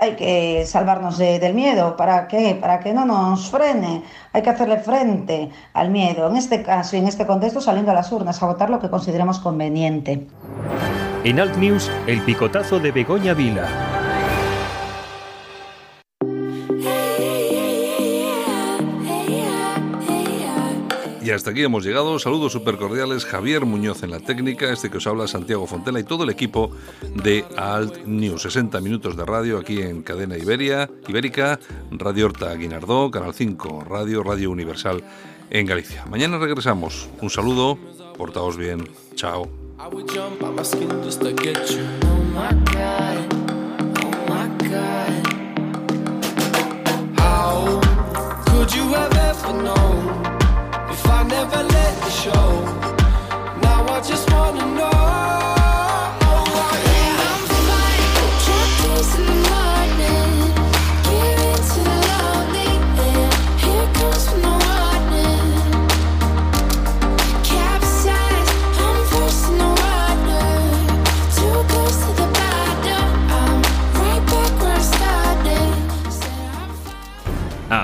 Hay que salvarnos de- del miedo, ¿para qué? Para que no nos frene. Hay que hacerle frente al miedo, en este caso y en este contexto saliendo a las urnas a votar lo que consideremos conveniente. En Alt News, el picotazo de Begoña Vila. Hasta aquí hemos llegado. Saludos súper cordiales. Javier Muñoz en la técnica, este que os habla Santiago Fontela y todo el equipo de Alt News. 60 minutos de radio aquí en Cadena Iberia, Ibérica, Radio Horta Guinardó, Canal 5, Radio Radio Universal en Galicia. Mañana regresamos. Un saludo, portaos bien. Chao. Could you have ever known show?